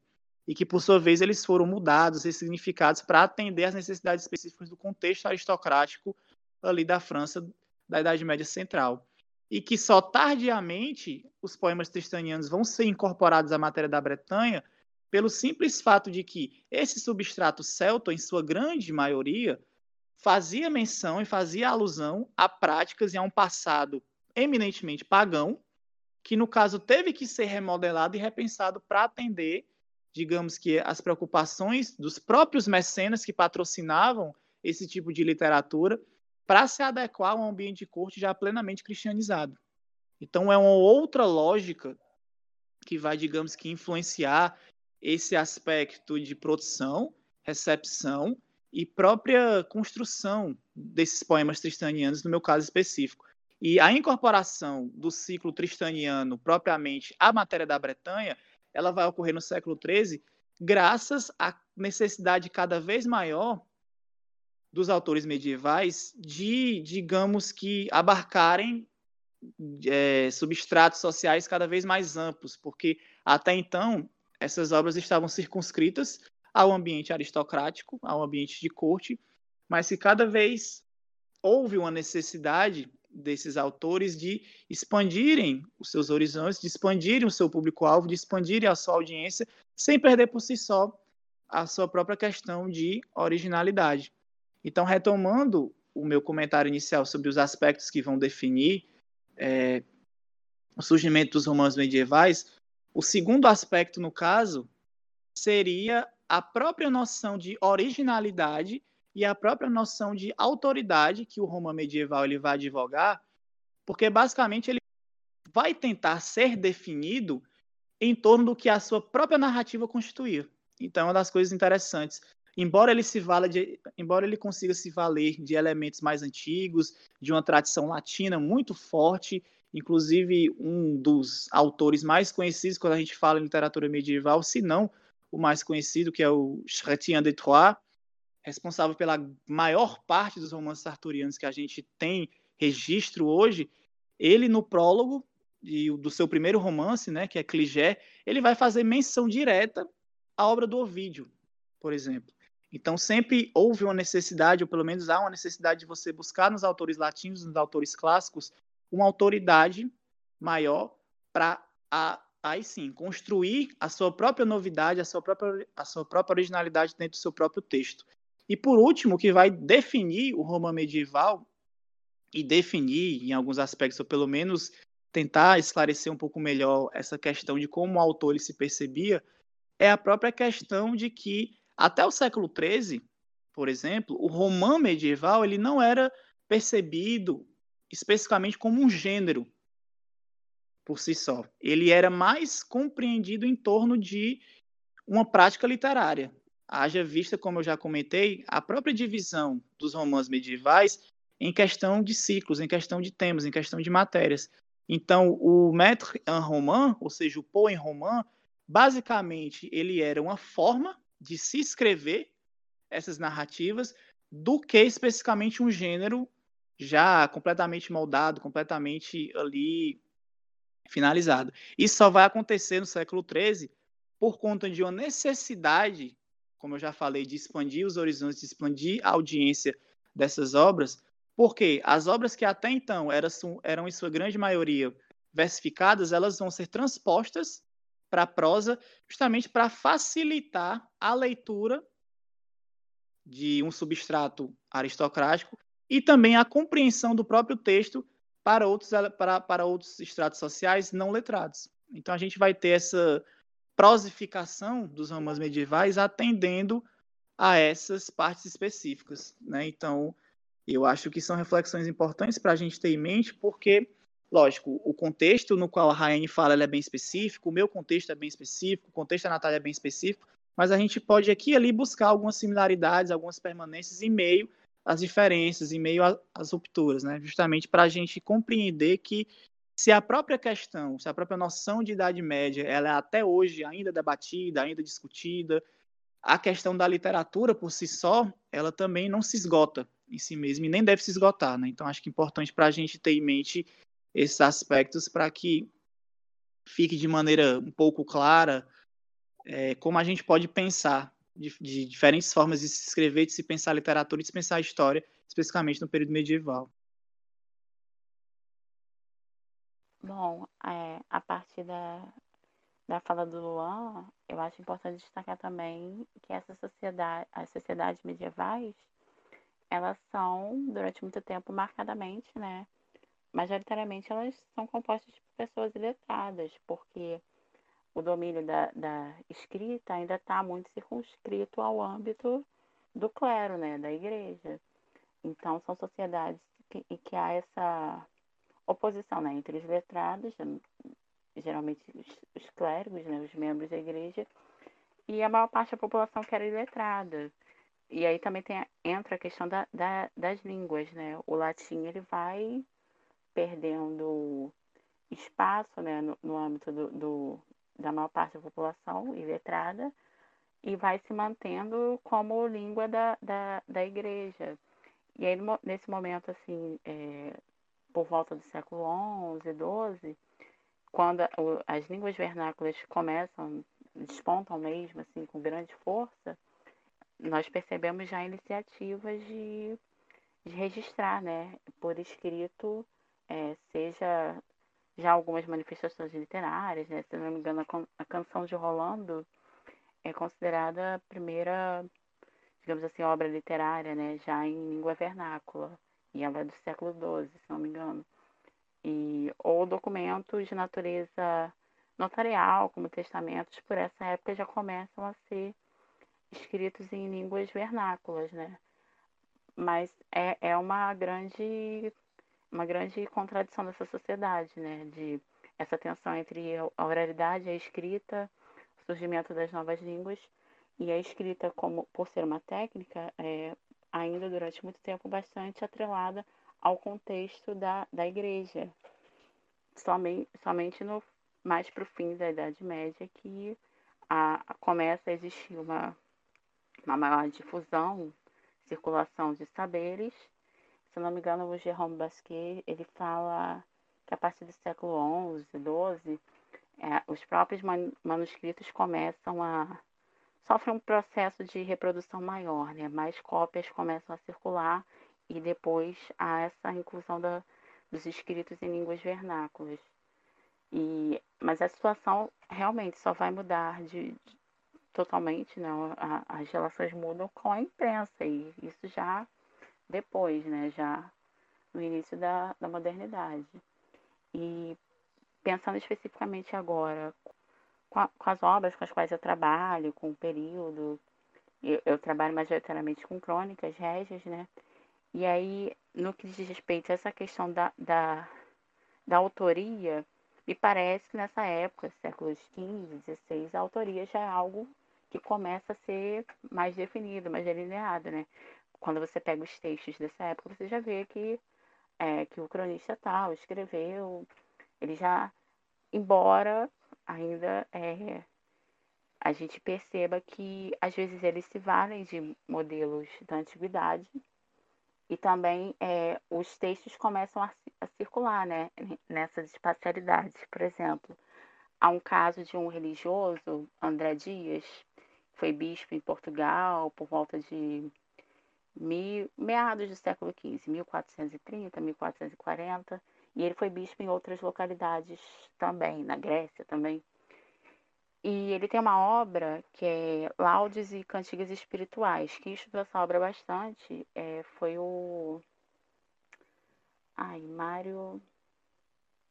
Speaker 4: e que, por sua vez, eles foram mudados, ressignificados para atender às necessidades específicas do contexto aristocrático ali da França da Idade Média Central e que só tardiamente os poemas tristanianos vão ser incorporados à matéria da Bretanha pelo simples fato de que esse substrato celta, em sua grande maioria, fazia menção e fazia alusão a práticas e a um passado eminentemente pagão, que no caso teve que ser remodelado e repensado para atender, digamos que as preocupações dos próprios mecenas que patrocinavam esse tipo de literatura para se adequar a um ambiente de corte já plenamente cristianizado. Então é uma outra lógica que vai, digamos que, influenciar esse aspecto de produção, recepção e própria construção desses poemas tristanianos, no meu caso específico. E a incorporação do ciclo tristaniano propriamente à matéria da Bretanha, ela vai ocorrer no século XIII, graças à necessidade cada vez maior dos autores medievais de, digamos que, abarcarem é, substratos sociais cada vez mais amplos, porque até então essas obras estavam circunscritas ao ambiente aristocrático, ao ambiente de corte, mas que cada vez houve uma necessidade desses autores de expandirem os seus horizontes, de expandirem o seu público-alvo, de expandirem a sua audiência, sem perder por si só a sua própria questão de originalidade. Então, retomando o meu comentário inicial sobre os aspectos que vão definir é, o surgimento dos romanos medievais, o segundo aspecto, no caso, seria a própria noção de originalidade e a própria noção de autoridade que o romano medieval ele vai advogar, porque basicamente ele vai tentar ser definido em torno do que a sua própria narrativa constituía. Então, é uma das coisas interessantes embora ele se vala de, embora ele consiga se valer de elementos mais antigos, de uma tradição latina muito forte, inclusive um dos autores mais conhecidos quando a gente fala em literatura medieval, se não o mais conhecido, que é o Chrétien de Troyes, responsável pela maior parte dos romances arturianos que a gente tem registro hoje, ele no prólogo do seu primeiro romance, né, que é Cligé, ele vai fazer menção direta à obra do Ovídio, por exemplo. Então sempre houve uma necessidade, ou pelo menos há uma necessidade de você buscar nos autores latinos, nos autores clássicos, uma autoridade maior para aí sim construir a sua própria novidade, a sua própria, a sua própria originalidade dentro do seu próprio texto. E por último, que vai definir o romance medieval e definir em alguns aspectos, ou pelo menos tentar esclarecer um pouco melhor essa questão de como o autor ele se percebia, é a própria questão de que até o século XIII, por exemplo, o romance medieval ele não era percebido especificamente como um gênero por si só. Ele era mais compreendido em torno de uma prática literária. Haja vista, como eu já comentei, a própria divisão dos romances medievais em questão de ciclos, em questão de temas, em questão de matérias. Então, o maître en roman, ou seja, o poem roman, basicamente ele era uma forma de se escrever essas narrativas do que especificamente um gênero já completamente moldado, completamente ali finalizado. Isso só vai acontecer no século XIII por conta de uma necessidade, como eu já falei, de expandir os horizontes, de expandir a audiência dessas obras, porque as obras que até então eram, eram em sua grande maioria versificadas, elas vão ser transpostas para a prosa, justamente para facilitar a leitura de um substrato aristocrático e também a compreensão do próprio texto para outros, para, para outros estratos sociais não letrados. Então a gente vai ter essa prosificação dos romances medievais atendendo a essas partes específicas. Né? Então, eu acho que são reflexões importantes para a gente ter em mente, porque, lógico, o contexto no qual a Rayane fala é bem específico, o meu contexto é bem específico, o contexto da Natália é bem específico, mas a gente pode aqui e ali buscar algumas similaridades, algumas permanências em meio às diferenças, em meio às rupturas, né? justamente para a gente compreender que se a própria questão, se a própria noção de Idade Média, ela é até hoje ainda debatida, ainda discutida, a questão da literatura por si só, ela também não se esgota em si mesma e nem deve se esgotar. Né? Então, acho que é importante para a gente ter em mente esses aspectos para que fique de maneira um pouco clara é, como a gente pode pensar de, de, diferentes formas de se escrever, de se pensar literatura e de se pensar história, especificamente no período medieval.
Speaker 5: Bom, é, a partir da, da fala do Luan, eu acho importante destacar também que essa sociedade, as sociedades medievais, elas são, durante muito tempo, marcadamente, né? Majoritariamente elas são compostas por pessoas iletradas, porque o domínio da, da escrita ainda está muito circunscrito ao âmbito do clero, né? Da igreja. Então, são sociedades que, em que há essa oposição né, entre os letrados, geralmente os, os clérigos, né, os membros da igreja, e a maior parte da população que era iletrada. E aí também tem, entra a questão da, da, das línguas, né? O latim ele vai perdendo espaço né, no, no âmbito do, do, da maior parte da população iletrada e vai se mantendo como língua da, da, da igreja. E aí, nesse momento, assim, é, por volta do século XI, XII, quando as línguas vernáculas começam, despontam mesmo, assim, com grande força, nós percebemos já iniciativas de, de registrar, né, por escrito, é, seja já algumas manifestações literárias, né, se não me engano, a, canção de Rolando é considerada a primeira, digamos assim, obra literária, né, já em língua vernácula, e ela é do século XII, se não me engano. E, ou documentos de natureza notarial, como testamentos, por essa época já começam a ser escritos em línguas vernáculas, né? Mas é, é uma grande uma grande contradição dessa sociedade, né? De essa tensão entre a oralidade a escrita, o surgimento das novas línguas E a escrita, como por ser uma técnica, é ainda durante muito tempo bastante atrelada ao contexto da, da igreja. Somente, somente no, mais para o fim da Idade Média que a, a, começa a existir uma, uma maior difusão, circulação de saberes. Se não me engano, o Jérôme Basquiat, ele fala que a partir do século XI, XII, é, os próprios manuscritos começam a sofrem um processo de reprodução maior, né? Mais cópias começam a circular e depois há essa inclusão da, dos escritos em línguas vernáculas. E, mas a situação realmente só vai mudar de, de totalmente, né? A, as relações mudam com a imprensa e isso já depois, né? Já no início da, da modernidade. E pensando especificamente agora com, a, com, as obras com as quais eu trabalho, com o período, eu, eu trabalho majoritariamente com crônicas régias, né? E aí, no que diz respeito a essa questão da, da, da autoria, me parece que nessa época, séculos XV, XVI, a autoria já é algo que começa a ser mais definido, mais delineado, né? Quando você pega os textos dessa época, você já vê que, é, que o cronista tal escreveu, ele já, embora ainda é, a gente perceba que às vezes eles se valem de modelos da antiguidade e também é, os textos começam a, a, circular né, nessas espacialidades. Por exemplo, há um caso de um religioso, André Dias, foi bispo em Portugal por volta de meados do século XV, 1430, 1440, e ele foi bispo em outras localidades também, na Grécia também. E ele tem uma obra que é Laudes e Cantigas Espirituais. Quem estudou essa obra bastante é, foi o. Ai, Mário.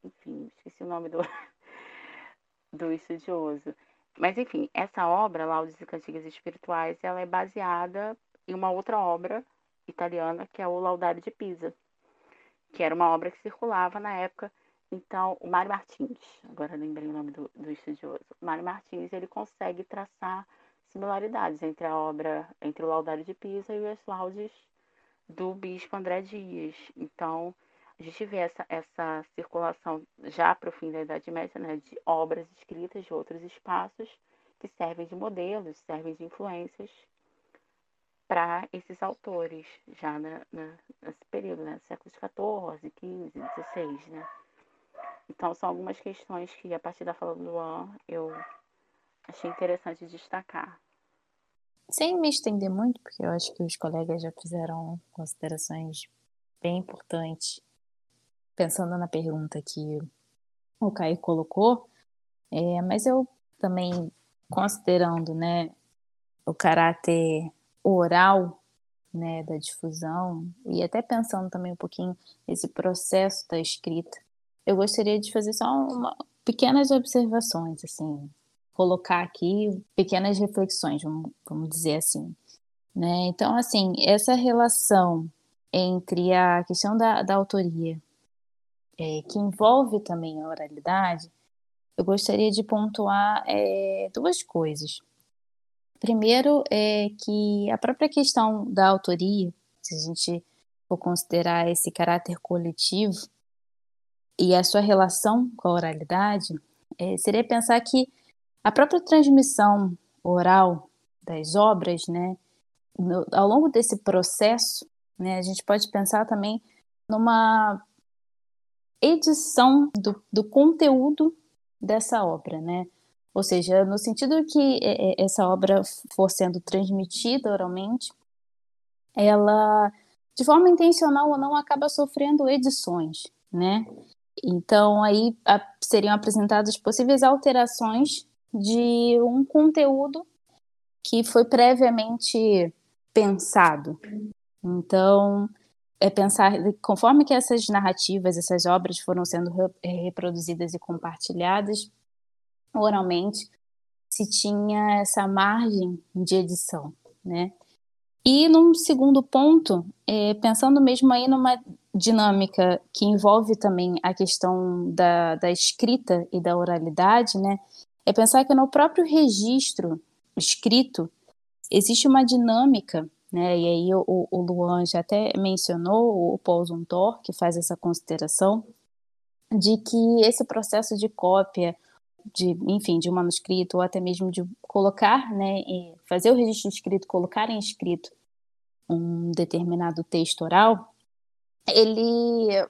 Speaker 5: Enfim, esqueci o nome do, do estudioso. Mas, enfim, essa obra, Laudes e Cantigas Espirituais, ela é baseada em uma outra obra italiana, que é o Laudário de Pisa, que era uma obra que circulava na época então, o Mário Martins, agora lembrei o nome do, do estudioso, Mário Martins, ele consegue traçar similaridades entre a obra, entre o Laudário de Pisa e os laudes do bispo André Dias. Então, a gente vê essa, essa circulação já para o fim da Idade Média, né, de obras escritas de outros espaços que servem de modelos, servem de influências para esses autores, já na, na, nesse período, né, séculos XIV, XV, XVI, né. Então, são algumas questões que, a partir da fala do Luan, eu achei interessante destacar.
Speaker 3: Sem me estender muito, porque eu acho que os colegas já fizeram considerações bem importantes, pensando na pergunta que o Caio colocou, é, mas eu também, considerando né, o caráter oral né, da difusão, e até pensando também um pouquinho nesse processo da escrita, eu gostaria de fazer só uma, pequenas observações, assim, colocar aqui pequenas reflexões, vamos, vamos dizer assim. Né? Então, assim, essa relação entre a questão da, da autoria, é, que envolve também a oralidade, eu gostaria de pontuar é, duas coisas. Primeiro é que a própria questão da autoria, se a gente for considerar esse caráter coletivo, e a sua relação com a oralidade, é, seria pensar que a própria transmissão oral das obras, né, no, ao longo desse processo, né, a gente pode pensar também numa edição do, do conteúdo dessa obra, né? Ou seja, no sentido que é, é, essa obra for sendo transmitida oralmente, ela, de forma intencional ou não, acaba sofrendo edições, né? Então, aí seriam apresentadas possíveis alterações de um conteúdo que foi previamente pensado. Então, é pensar, conforme que essas narrativas, essas obras foram sendo re, reproduzidas e compartilhadas oralmente, se tinha essa margem de edição, né? E num segundo ponto, é, pensando mesmo aí numa dinâmica que envolve também a questão da, da escrita e da oralidade, né? É pensar que no próprio registro escrito, existe uma dinâmica, né? E aí o, o Luan já até mencionou o Paul Zumthor, que faz essa consideração de que esse processo de cópia de, enfim, de um manuscrito ou até mesmo de colocar, né, fazer o registro escrito, colocar em escrito um determinado texto oral, ele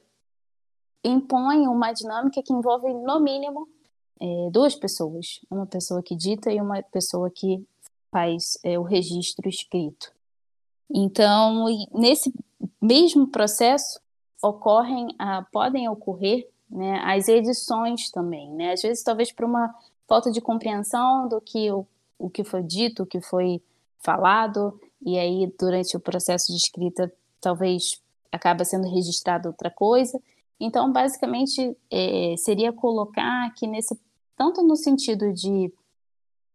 Speaker 3: impõe uma dinâmica que envolve no mínimo é, duas pessoas, uma pessoa que dita e uma pessoa que faz é, o registro escrito. Então, nesse mesmo processo ocorrem, ah, podem ocorrer né, as edições também, né? Às vezes, talvez por uma falta de compreensão do que o, o que foi dito, o que foi falado, e aí durante o processo de escrita talvez acaba sendo registrado outra coisa. Então, basicamente, é, seria colocar que nesse tanto no sentido de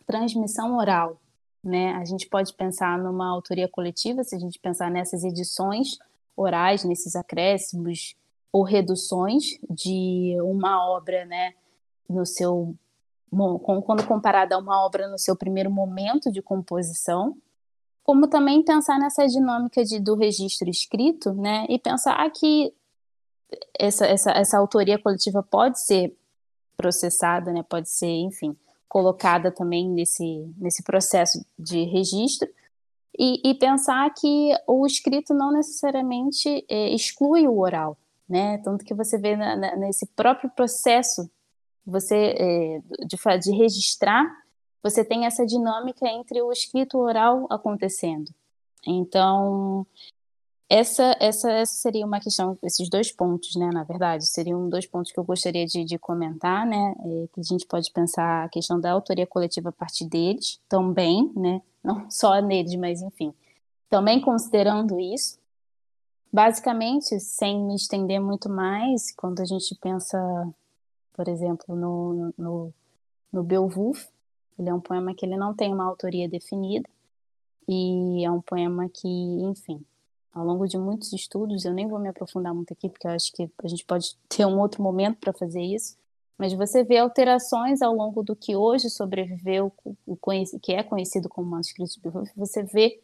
Speaker 3: transmissão oral, né? A gente pode pensar numa autoria coletiva, se a gente pensar nessas edições orais, nesses acréscimos ou reduções de uma obra, né, no seu quando comparada a uma obra no seu primeiro momento de composição, como também pensar nessa dinâmica de, do registro escrito, né, e pensar que essa, essa, essa autoria coletiva pode ser processada, né, pode ser, enfim, colocada também nesse, nesse processo de registro, e, e pensar que o escrito não necessariamente é, exclui o oral, né? Tanto que você vê na, na, nesse próprio processo você é, de, de registrar, você tem essa dinâmica entre o escrito oral acontecendo. Então, essa, essa, essa seria uma questão, esses dois pontos, né, na verdade, seriam dois pontos que eu gostaria de, de comentar, né, é, que a gente pode pensar a questão da autoria coletiva a partir deles, também, né, não só neles, mas enfim, também considerando isso, Basicamente, sem me estender muito mais, quando a gente pensa, por exemplo, no, no, no Beowulf, ele é um poema que ele não tem uma autoria definida, e é um poema que, enfim, ao longo de muitos estudos, eu nem vou me aprofundar muito aqui, porque eu acho que a gente pode ter um outro momento para fazer isso, mas você vê alterações ao longo do que hoje sobreviveu, o que é conhecido como manuscrito de Beowulf, você vê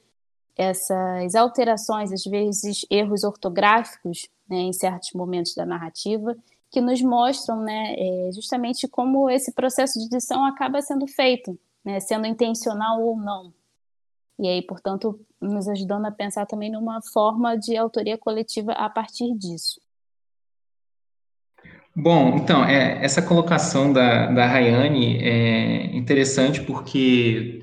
Speaker 3: essas alterações, às vezes erros ortográficos, né, em certos momentos da narrativa, que nos mostram né, é, justamente como esse processo de edição acaba sendo feito, né, sendo intencional ou não. E aí, portanto, nos ajudando a pensar também numa forma de autoria coletiva a partir disso.
Speaker 2: Bom, então, é, essa colocação da, da Rayane é interessante porque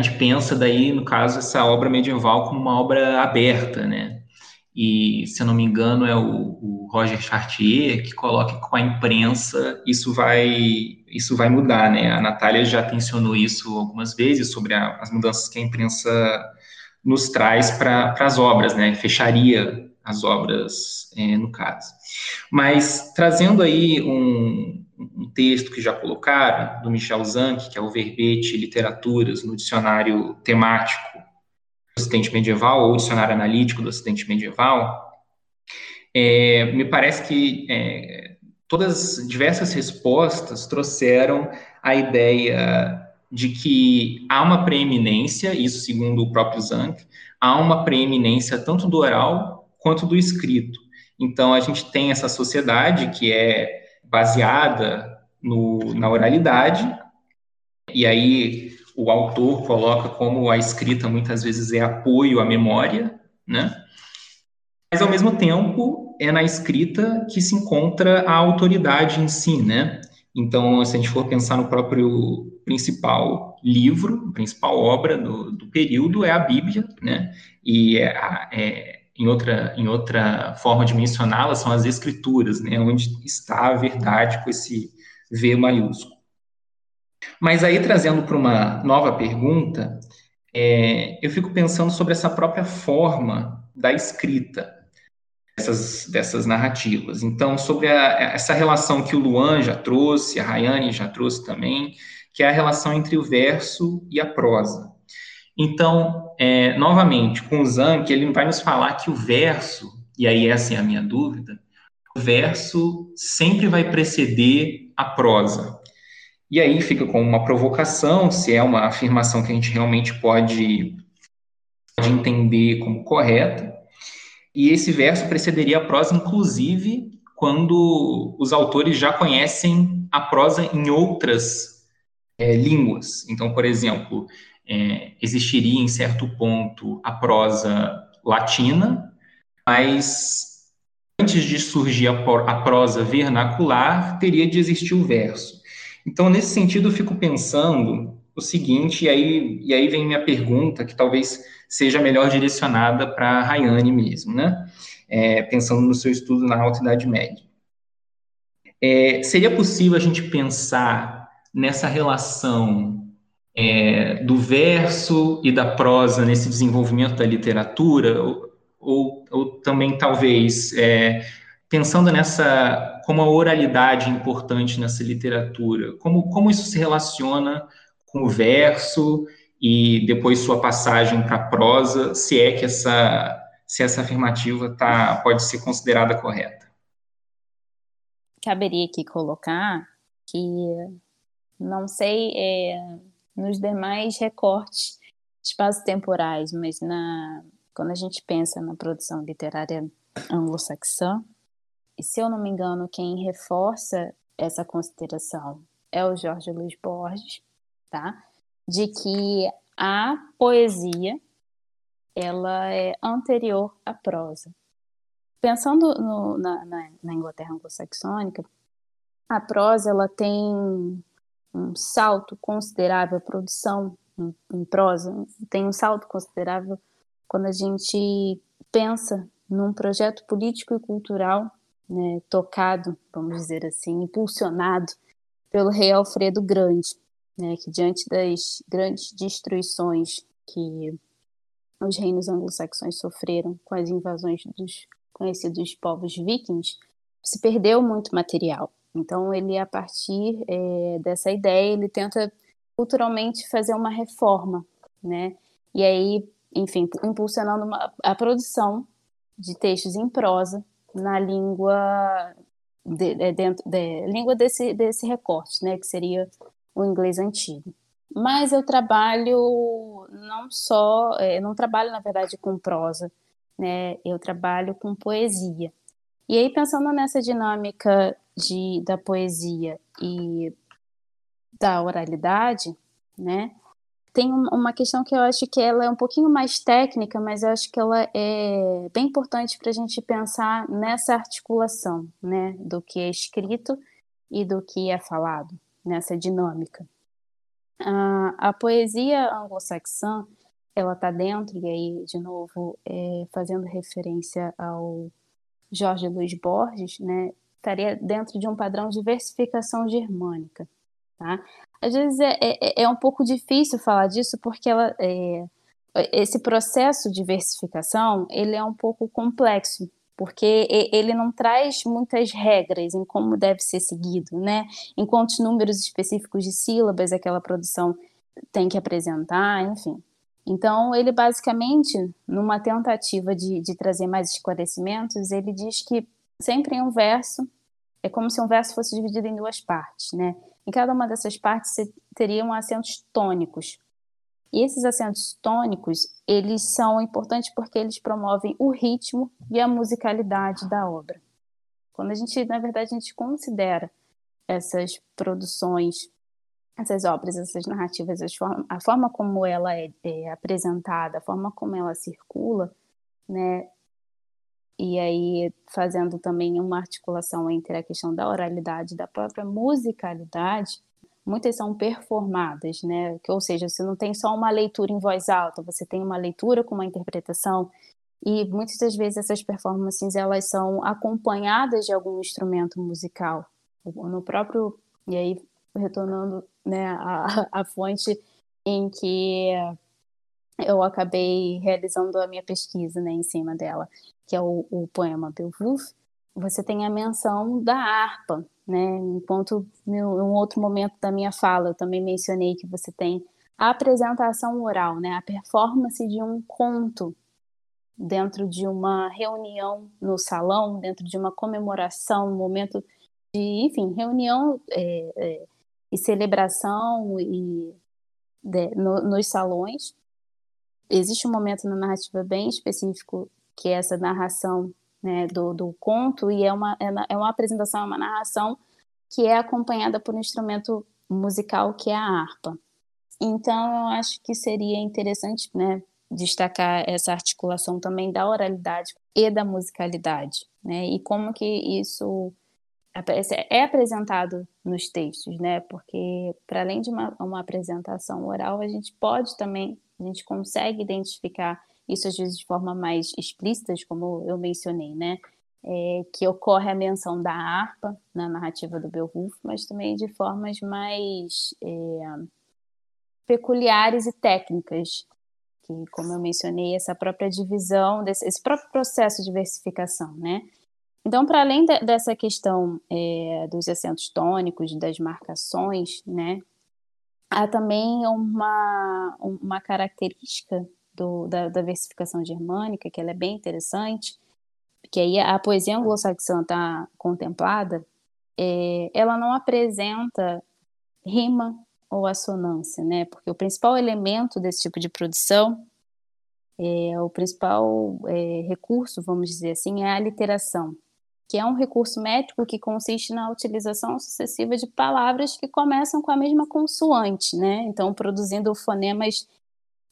Speaker 2: gente pensa daí, no caso, essa obra medieval como uma obra aberta, né? E, se eu não me engano, é o, o Roger Chartier que coloca que com a imprensa isso vai, isso vai mudar, né? A Natália já tensionou isso algumas vezes sobre a, as mudanças que a imprensa nos traz para as obras, né? Fecharia as obras, é, no caso. Mas, trazendo aí um, um texto que já colocaram, do Michel Zanck, que é o verbete literaturas no dicionário temático do Ocidente Medieval, ou dicionário analítico do Ocidente Medieval, é, me parece que é, todas diversas respostas trouxeram a ideia de que há uma preeminência, isso segundo o próprio Zanck, há uma preeminência tanto do oral quanto do escrito. Então, a gente tem essa sociedade que é baseada no, na oralidade, e aí o autor coloca como a escrita muitas vezes é apoio à memória, né? Mas ao mesmo tempo é na escrita que se encontra a autoridade em si, né? Então, se a gente for pensar no próprio principal livro, principal obra do, do período é a Bíblia, né? E é, é em outra, em outra forma de mencioná-la, são as escrituras, né, onde está a verdade com esse V maiúsculo. Mas aí, trazendo para uma nova pergunta, é, eu fico pensando sobre essa própria forma da escrita dessas, dessas narrativas. Então, sobre a, essa relação que o Luan já trouxe, a Rayane já trouxe também, que é a relação entre o verso e a prosa. Então, é, novamente, com o Zanck, ele vai nos falar que o verso, e aí essa é a minha dúvida, o verso sempre vai preceder a prosa. E aí fica com uma provocação, se é uma afirmação que a gente realmente pode pode entender como correta. E esse verso precederia a prosa, inclusive, quando os autores já conhecem a prosa em outras é, línguas. Então, por exemplo, é, existiria em certo ponto a prosa latina, mas antes de surgir a, prosa vernacular, teria de existir o verso. Então, nesse sentido, eu fico pensando o seguinte, e aí, e aí vem minha pergunta, que talvez seja melhor direcionada para a Rayane mesmo, né? É, pensando no seu estudo na Alta Idade Média. É, seria possível a gente pensar nessa relação é, do verso e da prosa nesse desenvolvimento da literatura, ou, ou, ou também talvez é, pensando nessa como a oralidade é importante nessa literatura, como, como isso se relaciona com o verso e depois sua passagem para a prosa, se é que essa, se essa afirmativa tá, pode ser considerada correta.
Speaker 3: Caberia aqui colocar que, não sei, é, nos demais recortes espaço-temporais, mas na, quando a gente pensa na produção literária anglo-saxã, e se eu não me engano, quem reforça essa consideração é o Jorge Luiz Borges, tá? de que a poesia ela é anterior à prosa. Pensando no, na, na, na, Inglaterra anglo-saxônica, a prosa ela tem um salto considerável, a produção em, em prosa tem um salto considerável quando a gente pensa num projeto político e cultural né, tocado, vamos dizer assim, impulsionado pelo rei Alfredo Grande né, que diante das grandes destruições que os reinos anglo-saxões sofreram com as invasões dos conhecidos povos vikings, se perdeu muito material. Então, ele, a partir é, dessa ideia, ele tenta culturalmente fazer uma reforma, né? E aí, enfim, impulsionando uma, a produção de textos em prosa na língua de, de, dentro de, língua desse desse recorte, né? Que seria o inglês antigo. Mas eu trabalho não só, é, eu não trabalho na verdade com prosa, né? Eu trabalho com poesia. E aí pensando nessa dinâmica de da poesia e da oralidade, né? Tem uma questão que eu acho que ela é um pouquinho mais técnica, mas eu acho que ela é bem importante para a gente pensar nessa articulação, né, do que é escrito e do que é falado nessa dinâmica. a poesia anglo-saxã, ela está dentro, e aí, de novo, é, fazendo referência ao Jorge Luiz Borges, né, estaria dentro de um padrão de versificação germânica. Tá? Às vezes é, é, é um pouco difícil falar disso, porque ela, é, esse processo de versificação ele é um pouco complexo, porque ele não traz muitas regras em como deve ser seguido, né? Em quantos números específicos de sílabas aquela produção tem que apresentar, enfim. Então, ele basicamente, numa tentativa de, de trazer mais esclarecimentos, ele diz que sempre em um verso, é como se um verso fosse dividido em duas partes, né? Em cada uma dessas partes teriam acentos tônicos, e esses acentos tônicos, eles são importantes porque eles promovem o ritmo e a musicalidade da obra. Quando a gente, na verdade, a gente considera essas produções, essas obras, essas narrativas, a forma como ela é, é apresentada, a forma como ela circula, né, e aí fazendo também uma articulação entre a questão da oralidade e da própria musicalidade, muitas são performadas, né? ou seja, você não tem só uma leitura em voz alta, você tem uma leitura com uma interpretação e muitas das vezes essas performances elas são acompanhadas de algum instrumento musical. No próprio e aí retornando né, a, a fonte em que eu acabei realizando a minha pesquisa né, em cima dela, que é o, o poema Beowulf, você tem a menção da harpa, né? Em ponto, em um outro momento da minha fala, eu também mencionei que você tem a apresentação oral, né? A performance de um conto dentro de uma reunião no salão, dentro de uma comemoração, um momento de, enfim, reunião é, é, e celebração e de, no, nos salões. Existe um momento na narrativa bem específico que é essa narração né, do, do conto, e é uma, é, é uma apresentação, é uma narração que é acompanhada por um instrumento musical que é a harpa. Então, eu acho que seria interessante né, destacar essa articulação também da oralidade e da musicalidade, né? E como que isso é apresentado nos textos, né? Porque para além de uma, uma, apresentação oral, a gente pode também, a gente consegue identificar isso às vezes de forma mais explícita, como eu mencionei, né? É, que ocorre a menção da harpa na narrativa do Beowulf, mas também de formas mais é, peculiares e técnicas, que, como eu mencionei, essa própria divisão, desse, esse próprio processo de versificação, né? Então, para além de, dessa questão é, dos acentos tônicos, das marcações, né, há também uma, uma característica do, da, da, versificação germânica, que ela é bem interessante, que aí a poesia anglo-saxã está contemplada, é, ela não apresenta rima ou assonância, né? Porque o principal elemento desse tipo de produção, é, o principal é, recurso, vamos dizer assim, é a literação, que é um recurso métrico que consiste na utilização sucessiva de palavras que começam com a mesma consoante, né? Então, produzindo fonemas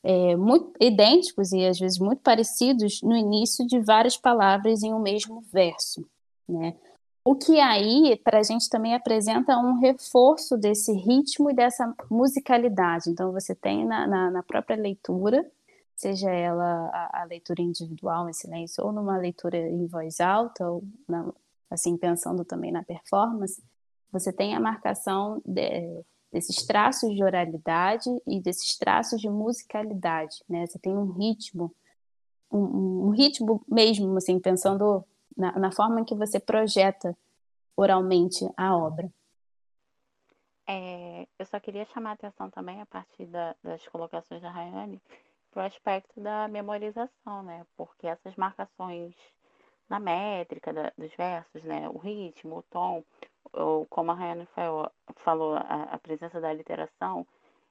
Speaker 3: é, muito idênticos e às vezes muito parecidos no início de várias palavras em um mesmo verso, né? O que aí, para a gente, também apresenta um reforço desse ritmo e dessa musicalidade. Então, você tem na, na, na própria leitura, seja ela a, a, leitura individual em silêncio ou numa leitura em voz alta, ou na, assim, pensando também na performance, você tem a marcação de, desses traços de oralidade e desses traços de musicalidade, né? Você tem um ritmo, um, um ritmo mesmo, assim, pensando na, na forma que você projeta oralmente a obra.
Speaker 5: É, eu só queria chamar a atenção também, a partir da, das colocações da Rayane, para o aspecto da memorização, né? Porque essas marcações na métrica da, dos versos, né? O ritmo, o tom, ou como a Rayane falou, a, a presença da literação,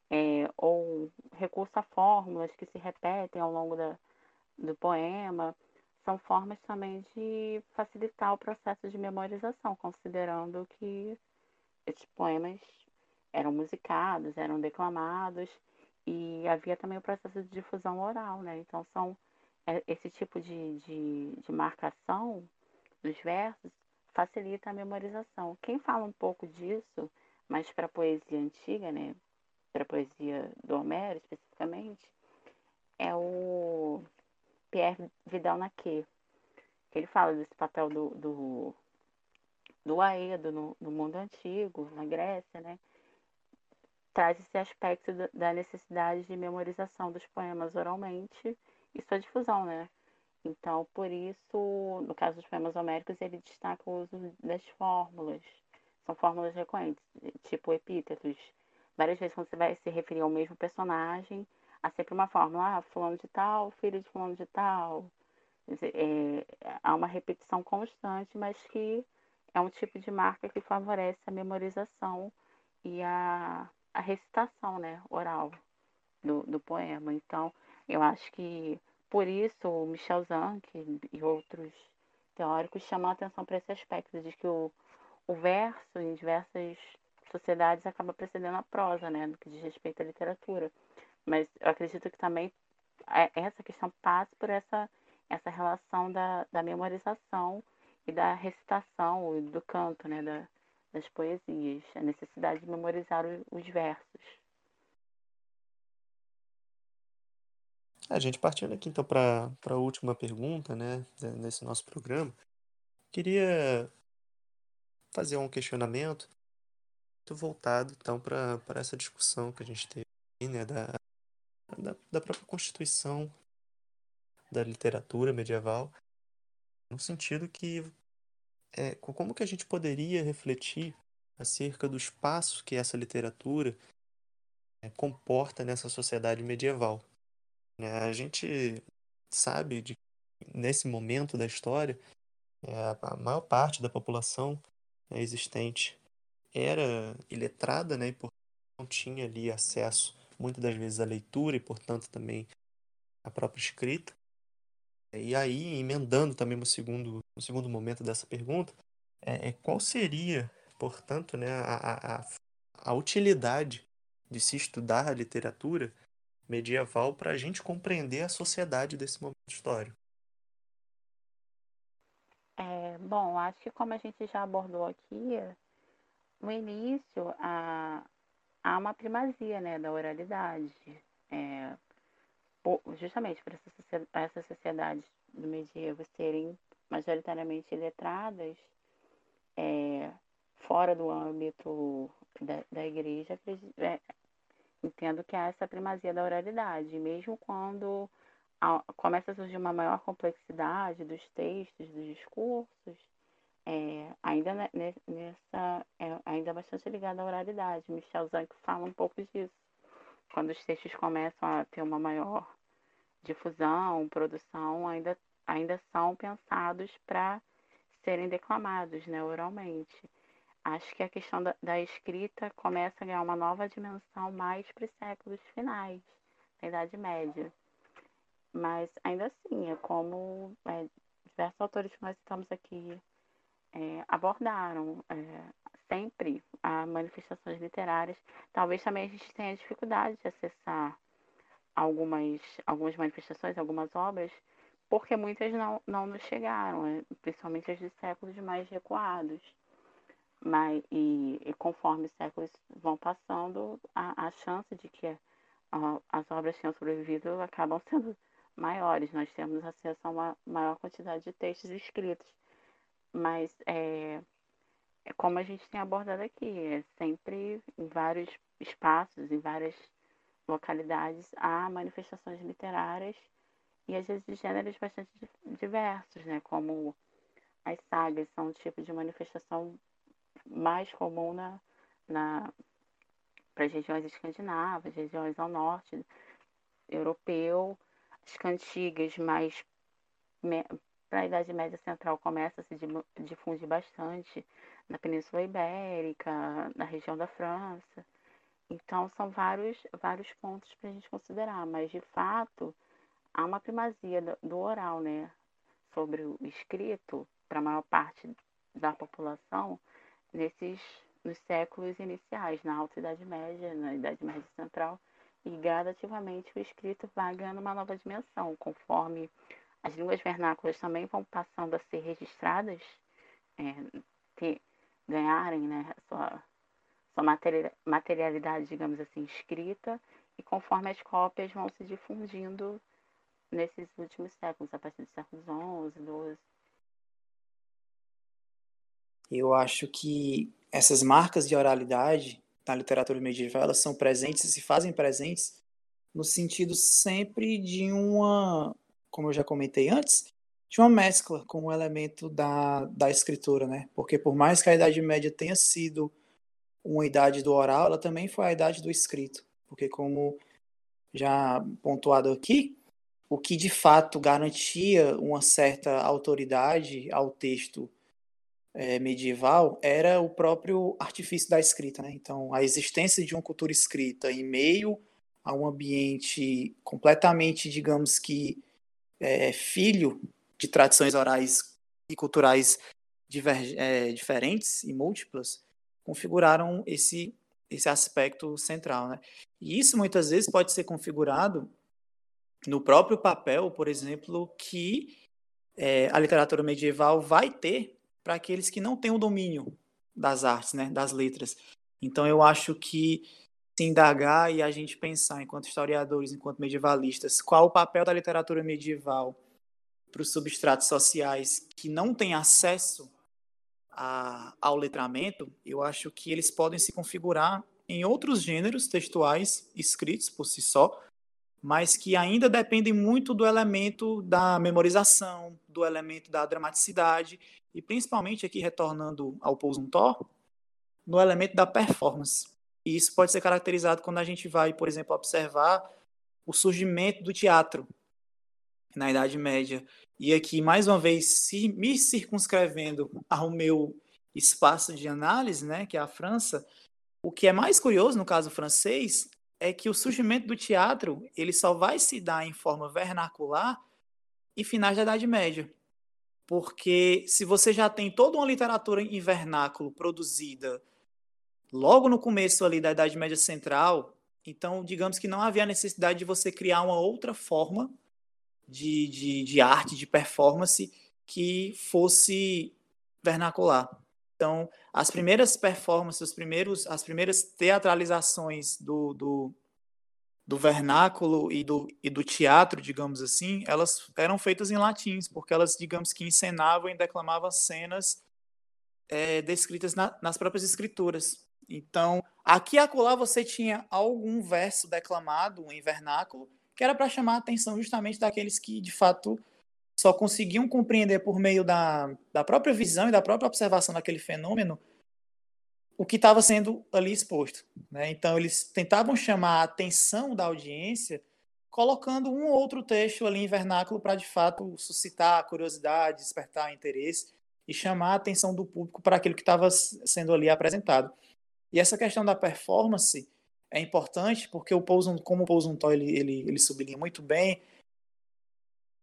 Speaker 5: é, ou recurso a fórmulas que se repetem ao longo da, do poema, são formas também de facilitar o processo de memorização, considerando que esses poemas eram musicados, eram declamados e havia também o processo de difusão oral, né? Então são é, esse tipo de, de, de marcação dos versos facilita a memorização. Quem fala um pouco disso, mas para a poesia antiga, né? Para a poesia do Homero especificamente, é o Pierre Vidal Naquet. Ele fala desse papel do, do, do Aedo no, no mundo antigo, na Grécia, né? Traz esse aspecto da necessidade de memorização dos poemas oralmente e sua difusão, né? Então, por isso, no caso dos poemas homéricos, ele destaca o uso das fórmulas. São fórmulas recorrentes, tipo epítetos. Várias vezes, quando você vai se referir ao mesmo personagem, há sempre uma fórmula, ah, fulano de tal, filho de fulano de tal. É, há uma repetição constante, mas que é um tipo de marca que favorece a memorização e a, a recitação né, oral do, do poema. Então, eu acho que por isso o Michel Zanck e outros teóricos chamam a atenção para esse aspecto de que o, o verso em diversas sociedades acaba precedendo a prosa, né, no que diz respeito à literatura. Mas eu acredito que também é, essa questão passa por essa, essa relação da, da memorização e da recitação, do canto, né, da, das poesias, a necessidade de memorizar os versos.
Speaker 1: A gente partindo aqui então para a última pergunta, né, nesse nosso programa, queria fazer um questionamento voltado então para essa discussão que a gente teve, né, da, da, da própria constituição da literatura medieval, no sentido que é, como que a gente poderia refletir acerca do espaço que essa literatura é, comporta nessa sociedade medieval. É, a gente sabe de nesse momento da história é, a maior parte da população é, existente era iletrada, né, e não tinha ali acesso muitas das vezes à leitura e, portanto, também a própria escrita. E aí, emendando também no segundo, no segundo momento dessa pergunta, é, é qual seria, portanto, né, a, a, a utilidade de se estudar a literatura medieval para a gente compreender a sociedade desse momento histórico?
Speaker 5: É, bom, acho que como a gente já abordou aqui, no início há, há uma primazia né, da oralidade. É, justamente para essas sociedades do medievo serem majoritariamente letradas, é, fora do âmbito da, da igreja, é, entendo que há essa primazia da oralidade, mesmo quando começa a surgir uma maior complexidade dos textos, dos discursos, é, ainda nessa é, ainda bastante ligada à oralidade. Michel Zanck fala um pouco disso. Quando os textos começam a ter uma maior difusão, produção, ainda, ainda são pensados para serem declamados né, oralmente. Acho que a questão da, da, escrita começa a ganhar uma nova dimensão mais para os séculos finais da Idade Média. Mas ainda assim, é como é, diversos autores que nós estamos aqui é, abordaram é, sempre a manifestações literárias. Talvez também a gente tenha dificuldade de acessar algumas, algumas manifestações, algumas obras, porque muitas não, não nos chegaram, né? principalmente as de séculos mais recuados. Mas, e, e conforme os séculos vão passando, a, a chance de que a, as obras tenham sobrevivido acabam sendo maiores. Nós temos acesso a uma maior quantidade de textos escritos. Mas, é, é como a gente tem abordado aqui, é sempre em vários espaços, em várias localidades há manifestações literárias e às vezes de gêneros bastante diversos, né? Como as sagas são um tipo de manifestação mais comum na, na para as regiões escandinavas, regiões ao norte europeu, as cantigas mais para a Idade Média Central começa a se difundir bastante na Península Ibérica, na região da França. Então, são vários, vários pontos para a gente considerar, mas de fato há uma primazia do oral, né, sobre o escrito para a maior parte da população nesses nos séculos iniciais, na Alta Idade Média, na Idade Média Central, e gradativamente o escrito vai ganhando uma nova dimensão, conforme as línguas vernáculas também vão passando a ser registradas, é, ter, ganharem né, sua sua materialidade, digamos assim, escrita, e conforme as cópias vão se difundindo nesses últimos séculos, a partir dos séculos XI, XII.
Speaker 4: Eu acho que essas marcas de oralidade na literatura medieval elas são presentes e se fazem presentes no sentido sempre de uma, como eu já comentei antes, de uma mescla com o elemento da, da escritura, né? Porque por mais que a Idade Média tenha sido uma idade do oral, ela também foi a idade do escrito, porque como já pontuado aqui, o que de fato garantia uma certa autoridade ao texto é, medieval era o próprio artifício da escrita, né? Então, a existência de uma cultura escrita em meio a um ambiente completamente, digamos que, é, filho de tradições orais e culturais diver, é, diferentes e múltiplas, configuraram esse, esse aspecto central. Né? E isso muitas vezes pode ser configurado no próprio papel, por exemplo, que é, a literatura medieval vai ter para aqueles que não têm o domínio das artes, né, das letras. Então eu acho que se indagar e a gente pensar, enquanto historiadores, enquanto medievalistas, qual o papel da literatura medieval para os substratos sociais que não têm acesso a, ao letramento, eu acho que eles podem se configurar em outros gêneros textuais escritos por si só, mas que ainda dependem muito do elemento da memorização, do elemento da dramaticidade e principalmente aqui retornando ao Pousum Thor, no elemento da performance. E isso pode ser caracterizado quando a gente vai, por exemplo, observar o surgimento do teatro na Idade Média e aqui, mais uma vez, me circunscrevendo ao meu espaço de análise, né, que é a França, o que é mais curioso no caso francês é que o surgimento do teatro ele só vai se dar em forma vernacular em finais da Idade Média. Porque se você já tem toda uma literatura em vernáculo produzida logo no começo ali da Idade Média Central, então digamos que não havia necessidade de você criar uma outra forma de, de, de arte, de performance que fosse vernacular. Então, as primeiras performances, os primeiros, as primeiras teatralizações do, do, do vernáculo e do, e do teatro, digamos assim, elas eram feitas em latins, porque elas, digamos que, encenavam e declamavam cenas é, descritas na, nas próprias escrituras. Então, aqui e acolá você tinha algum verso declamado em vernáculo, que era para chamar a atenção justamente daqueles que, de fato, só conseguiam compreender por meio da, da própria visão e da própria observação daquele fenômeno o que estava sendo ali exposto. Né? Então, eles tentavam chamar a atenção da audiência colocando um ou outro texto ali em vernáculo para, de fato, suscitar a curiosidade, despertar interesse e chamar a atenção do público para aquilo que estava sendo ali apresentado. E essa questão da performance é importante porque o como o Paul Zunthal ele, ele, ele sublinha muito bem,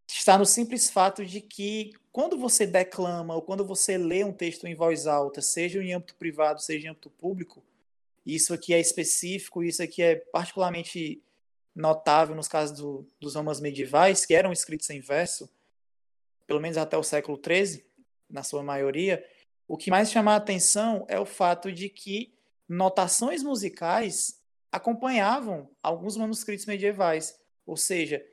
Speaker 4: está no simples fato de que quando você declama ou quando você lê um texto em voz alta, seja em âmbito privado, seja em âmbito público, isso aqui é específico, isso aqui é particularmente notável nos casos do, dos romanos medievais, que eram escritos em verso, pelo menos até o século XIII, na sua maioria, o que mais chama a atenção é o fato de que notações musicais acompanhavam alguns manuscritos medievais, ou seja,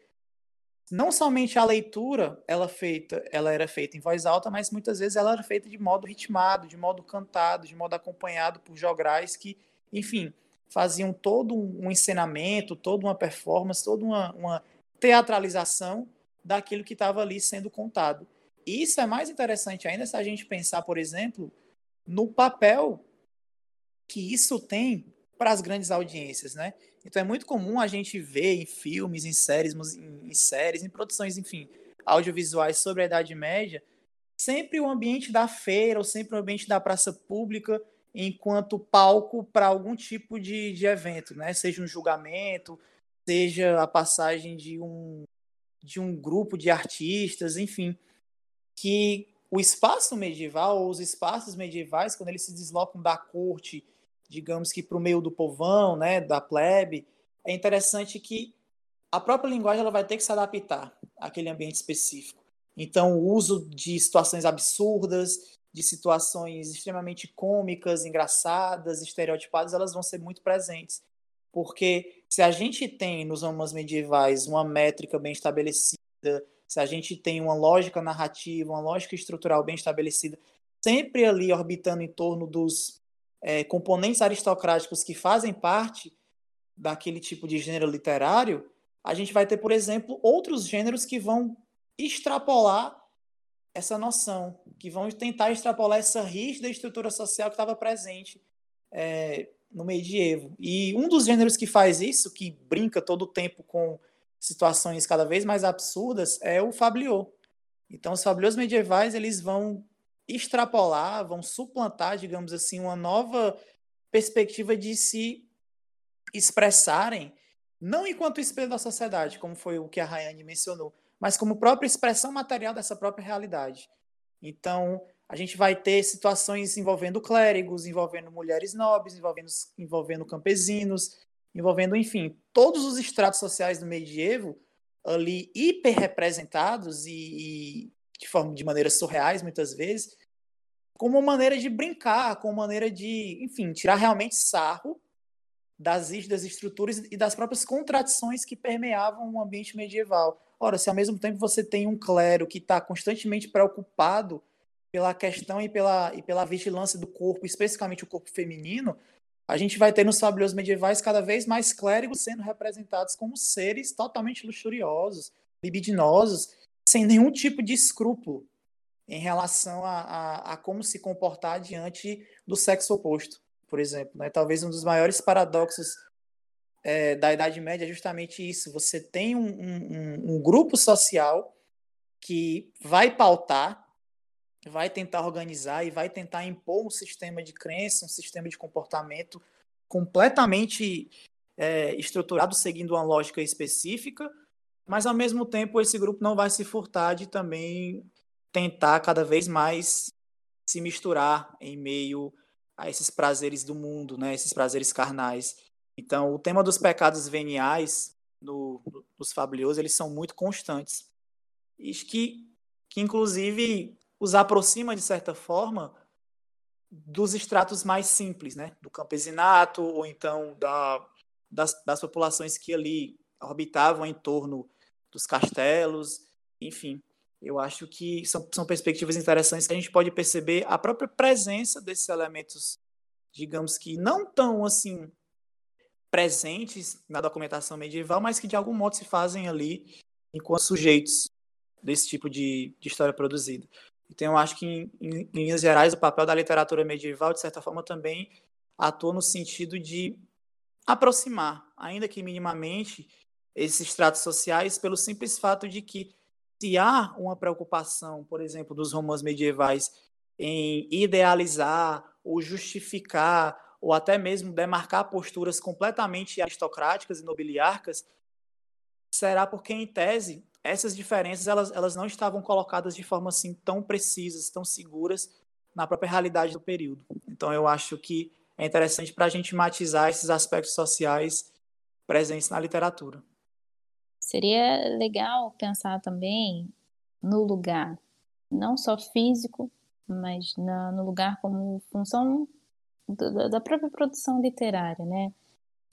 Speaker 4: não somente a leitura ela feita, ela era feita em voz alta, mas muitas vezes ela era feita de modo ritmado, de modo cantado, de modo acompanhado por jograis que, enfim, faziam todo um encenamento, toda uma performance, toda uma, uma teatralização daquilo que estava ali sendo contado. E isso é mais interessante ainda se a gente pensar, por exemplo, no papel que isso tem para as grandes audiências, né? Então é muito comum a gente ver em filmes, em séries, em, séries, em produções, enfim, audiovisuais sobre a Idade Média, sempre o ambiente da feira ou sempre o ambiente da praça pública enquanto palco para algum tipo de, de evento, né? Seja um julgamento, seja a passagem de um de um grupo de artistas, enfim, que o espaço medieval ou os espaços medievais, quando eles se deslocam da corte digamos que para o meio do povão, né, da plebe, é interessante que a própria linguagem ela vai ter que se adaptar àquele ambiente específico. Então, o uso de situações absurdas, de situações extremamente cômicas, engraçadas, estereotipadas, elas vão ser muito presentes. Porque se a gente tem nos romanos medievais uma métrica bem estabelecida, se a gente tem uma lógica narrativa, uma lógica estrutural bem estabelecida, sempre ali orbitando em torno dos é, componentes aristocráticos que fazem parte daquele tipo de gênero literário, a gente vai ter, por exemplo, outros gêneros que vão extrapolar essa noção, que vão tentar extrapolar essa rígida estrutura social que estava presente é, no medievo. E um dos gêneros que faz isso, que brinca todo o tempo com situações cada vez mais absurdas, é o fabliau. Então, os fabliaux medievais eles vão extrapolar, vão suplantar, digamos assim, uma nova perspectiva de se expressarem, não enquanto espelho da sociedade, como foi o que a Rayane mencionou, mas como própria expressão material dessa própria realidade. Então, a gente vai ter situações envolvendo clérigos, envolvendo mulheres nobres, envolvendo, envolvendo campesinos, envolvendo, enfim, todos os estratos sociais do medievo ali hiper representados e, e de forma de maneiras surreais muitas vezes, como maneira de brincar, como maneira de, enfim, tirar realmente sarro das das estruturas e das próprias contradições que permeavam o ambiente medieval. Ora, se ao mesmo tempo você tem um clero que está constantemente preocupado pela questão e pela, e pela vigilância do corpo, especificamente o corpo feminino, a gente vai ter nos fabulosos medievais cada vez mais clérigos sendo representados como seres totalmente luxuriosos, libidinosos, sem nenhum tipo de escrúpulo em relação a, a, a, como se comportar diante do sexo oposto, por exemplo. Né? Talvez um dos maiores paradoxos é, da Idade Média é justamente isso. Você tem um, um, um grupo social que vai pautar, vai tentar organizar e vai tentar impor um sistema de crença, um sistema de comportamento completamente é, estruturado seguindo uma lógica específica, mas ao mesmo tempo esse grupo não vai se furtar de também tentar cada vez mais se misturar em meio a esses prazeres do mundo, né, esses prazeres carnais. Então, o tema dos pecados veniais no, nos fabulosos, eles são muito constantes. E que, que, inclusive, os aproxima, de certa forma, dos estratos mais simples, né? do campesinato, ou então da, das, das populações que ali orbitavam em torno dos castelos, enfim. Eu acho que são, são perspectivas interessantes que a gente pode perceber a própria presença desses elementos, digamos que não tão assim presentes na documentação medieval, mas que de algum modo se fazem ali enquanto sujeitos desse tipo de, de história produzida. Então, eu acho que, em, em, em linhas gerais, o papel da literatura medieval, de certa forma, também atua no sentido de aproximar, ainda que minimamente, esses estratos sociais, pelo simples fato de que, se há uma preocupação, por exemplo, dos romanos medievais em idealizar ou justificar ou até mesmo demarcar posturas completamente aristocráticas e nobiliarcas, será porque, em tese, essas diferenças elas, elas não estavam colocadas de forma assim tão precisas, tão seguras na própria realidade do período. Então, eu acho que é interessante para a gente matizar esses aspectos sociais presentes na literatura.
Speaker 3: Seria legal pensar também no lugar, não só físico, mas na, no lugar como função da, da própria produção literária, né?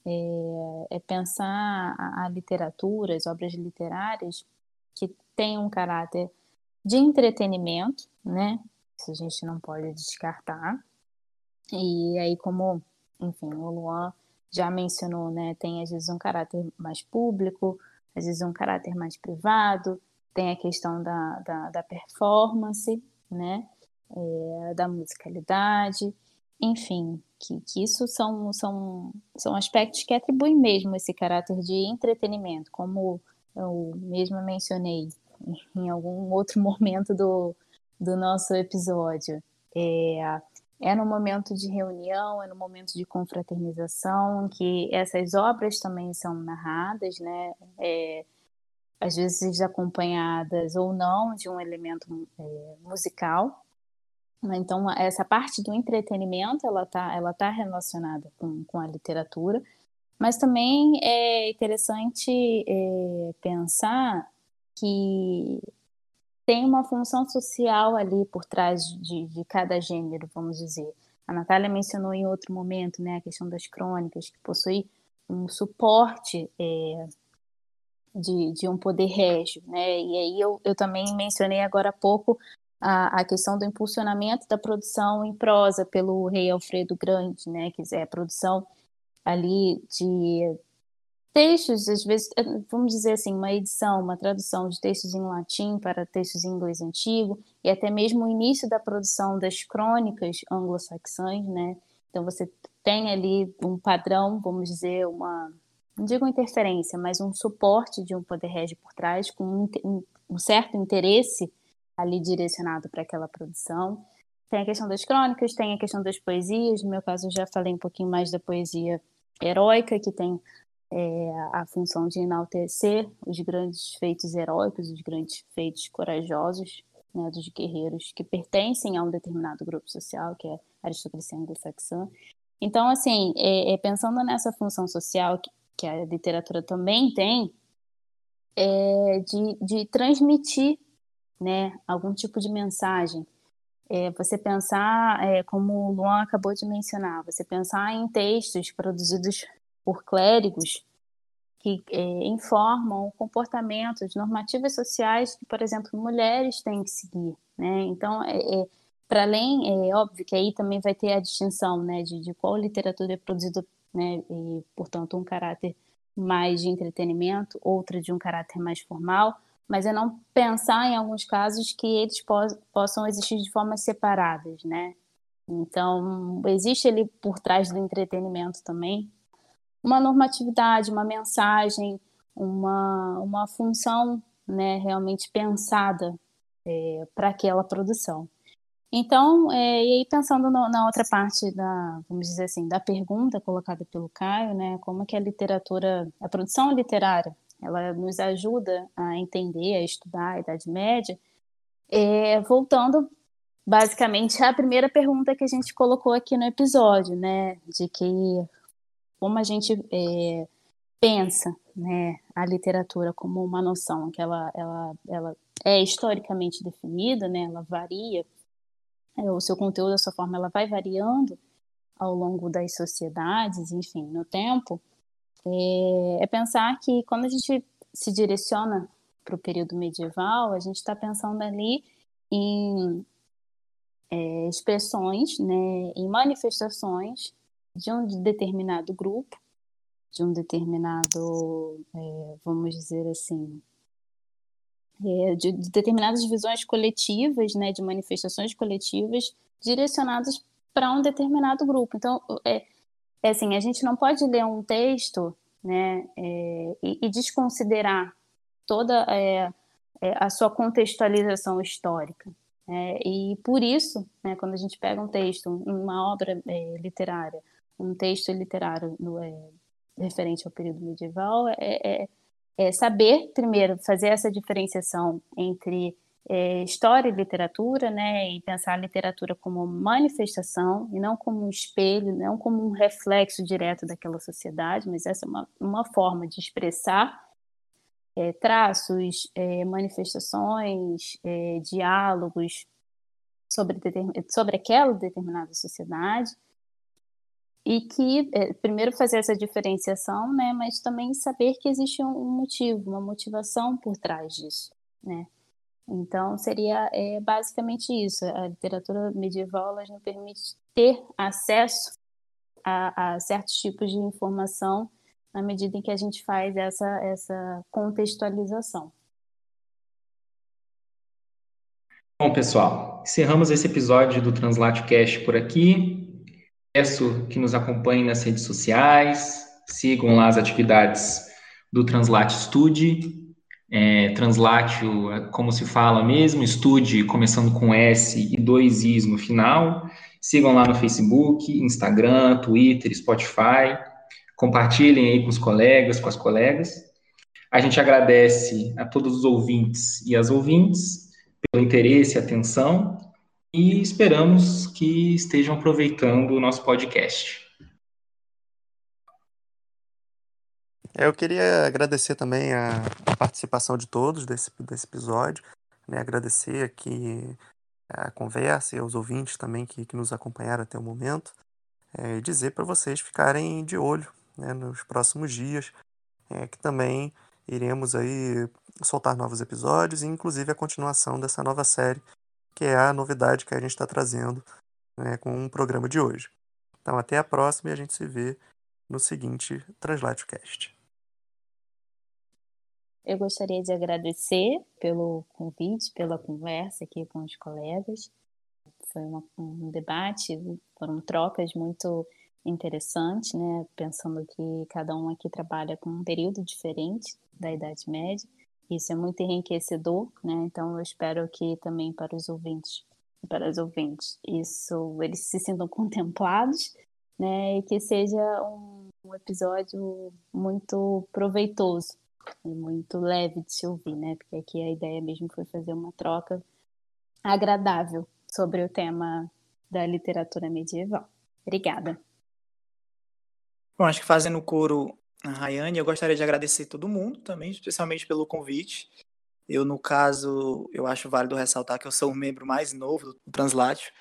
Speaker 3: É, é pensar a, a, literatura, as obras literárias que têm um caráter de entretenimento, né? Isso a gente não pode descartar. E aí, como, enfim, o Luan já mencionou, né? Tem às vezes um caráter mais público, às vezes um caráter mais privado, tem a questão da, da, da performance, né? É, da musicalidade enfim, que, que isso são, são, são aspectos que atribuem mesmo esse caráter de entretenimento, como eu mesmo mencionei em algum outro momento do, do nosso episódio. É, é no momento de reunião, é no momento de confraternização que essas obras também são narradas, né? É, às vezes acompanhadas ou não de um elemento é, musical, né? Então, essa parte do entretenimento, ela está ela tá relacionada com, com a literatura, mas também é interessante é, pensar que tem uma função social ali por trás de, de cada gênero, vamos dizer. A Natália mencionou em outro momento né, a questão das crônicas, que possui um suporte é, de, de um poder régio. Né? E aí eu, eu também mencionei agora há pouco a, a questão do impulsionamento da produção em prosa pelo rei Alfredo Grande, né, que é a produção ali de textos, às vezes, eh, vamos dizer assim, uma edição, uma tradução de textos em latim para textos em inglês antigo, e até mesmo o início da produção das crônicas anglo-saxãs, né? Então você tem ali um padrão, vamos dizer, uma, não digo interferência, mas um suporte de um poder régio por trás, com um, um certo interesse ali direcionado para aquela produção. Tem a questão das crônicas, tem a questão das poesias. No meu caso, eu já falei um pouquinho mais da poesia heróica, que tem é, a função de enaltecer os grandes feitos heróicos, os grandes feitos corajosos né, dos guerreiros que pertencem a um determinado grupo social, que é a aristocracia anglo-saxã. Então, assim, é, é, pensando nessa função social que, que a literatura também tem, é de, de transmitir né, algum tipo de mensagem. É, você pensar, é, como o Luan acabou de mencionar, você pensar em textos produzidos por clérigos que é, informam comportamentos, normativas sociais que, por exemplo, mulheres têm que seguir. Né? Então, é, é para além, é óbvio que aí também vai ter a distinção né, de, de qual literatura é produzida, né, e, portanto, um caráter mais de entretenimento, outra de um caráter mais formal, mas é não pensar em alguns casos que eles po possam existir de formas separáveis, né? Então, existe ali por trás do entretenimento também uma normatividade, uma mensagem, uma, uma função né, realmente pensada é, para aquela produção. Então, é, e aí pensando no, na outra parte da, vamos dizer assim, da pergunta colocada pelo Caio, né, como é que a literatura, a produção literária, ela nos ajuda a entender, a estudar a Idade Média, é, voltando basicamente à primeira pergunta que a gente colocou aqui no episódio, né, de que como a gente é, pensa, né, a literatura como uma noção que ela, ela, ela é historicamente definida, né, ela varia é, o seu conteúdo, a sua forma, ela vai variando ao longo das sociedades, enfim, no tempo, é, é pensar que quando a gente se direciona para o período medieval, a gente está pensando ali em é, expressões, né, em manifestações de um determinado grupo, de um determinado, é, vamos dizer assim, é, de, de, determinadas visões coletivas, né, de manifestações coletivas direcionadas para um determinado grupo. Então, é, é, assim, a gente não pode ler um texto, né, é, e, e, desconsiderar toda é, é, a sua contextualização histórica. Né. e por isso, né, quando a gente pega um texto, uma obra é, literária, um texto literário no, referente ao período medieval, é, é saber, primeiro, fazer essa diferenciação entre é, história e literatura, né, e pensar a literatura como manifestação e não como um espelho, não como um reflexo direto daquela sociedade, mas essa é uma, uma forma de expressar é, traços, é, manifestações, é, diálogos sobre, sobre aquela determinada sociedade e que é, primeiro fazer essa diferenciação, né, mas também saber que existe um motivo, uma motivação por trás disso, né? Então seria é, basicamente isso. A literatura medieval nos permite ter acesso a, a, certos tipos de informação na medida em que a gente faz essa essa contextualização.
Speaker 2: Bom, pessoal, encerramos esse episódio do Translate Cast por aqui. Peço que nos acompanhem nas redes sociais, sigam lá as atividades do Translate. É, Translatio, é como se fala mesmo, estude começando com S e dois Is no final. Sigam lá no Facebook, Instagram, Twitter, Spotify. Compartilhem aí com os colegas, com as colegas. A gente agradece a todos os ouvintes e as ouvintes pelo interesse e atenção e esperamos que estejam aproveitando o nosso podcast.
Speaker 1: Eu queria agradecer também a participação de todos desse, desse episódio, né? agradecer aqui a conversa e aos ouvintes também que, que nos acompanharam até o momento, é, e dizer para vocês ficarem de olho né, nos próximos dias, é, que também iremos aí soltar novos episódios e inclusive a continuação dessa nova série que é a novidade que a gente está trazendo né, com o programa de hoje. Então, até a próxima e a gente se vê no seguinte Translatecast.
Speaker 3: Eu gostaria de agradecer pelo convite, pela conversa aqui com os colegas. Foi uma, um debate, foram trocas muito interessantes, né? Pensando que cada um aqui trabalha com um período diferente da Idade Média. Isso é muito enriquecedor, né? Então eu espero que também para os ouvintes, para os ouvintes, isso eles se sintam contemplados, né? E que seja um, um episódio muito proveitoso e muito leve de se ouvir, né? Porque aqui a ideia mesmo foi fazer uma troca agradável sobre o tema da literatura medieval. Obrigada.
Speaker 4: Bom, acho que fazendo coro a Rayane. Eu gostaria de agradecer todo mundo também, especialmente pelo convite. Eu, no caso, eu acho válido ressaltar que eu sou o membro mais novo do Translatio.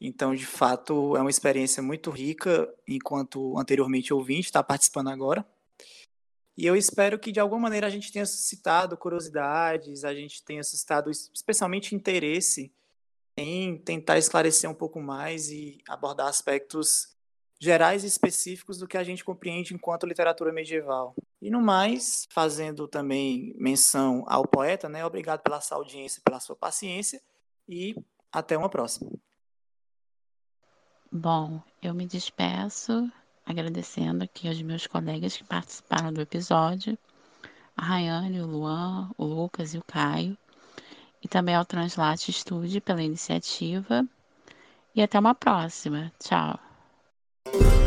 Speaker 4: Então, de fato, é uma experiência muito rica, enquanto anteriormente ouvinte, está participando agora. E eu espero que, de alguma maneira, a gente tenha suscitado curiosidades, a gente tenha suscitado especialmente interesse em tentar esclarecer um pouco mais e abordar aspectos gerais e específicos do que a gente compreende enquanto literatura medieval. E no mais, fazendo também menção ao poeta, né? Obrigado pela sua audiência, pela sua paciência e até uma próxima.
Speaker 5: Bom, eu me despeço agradecendo aqui aos meus colegas que participaram do episódio, a Rayane, o Luan, o Lucas e o Caio, e também ao Translate Studio pela iniciativa e até uma próxima. Tchau. you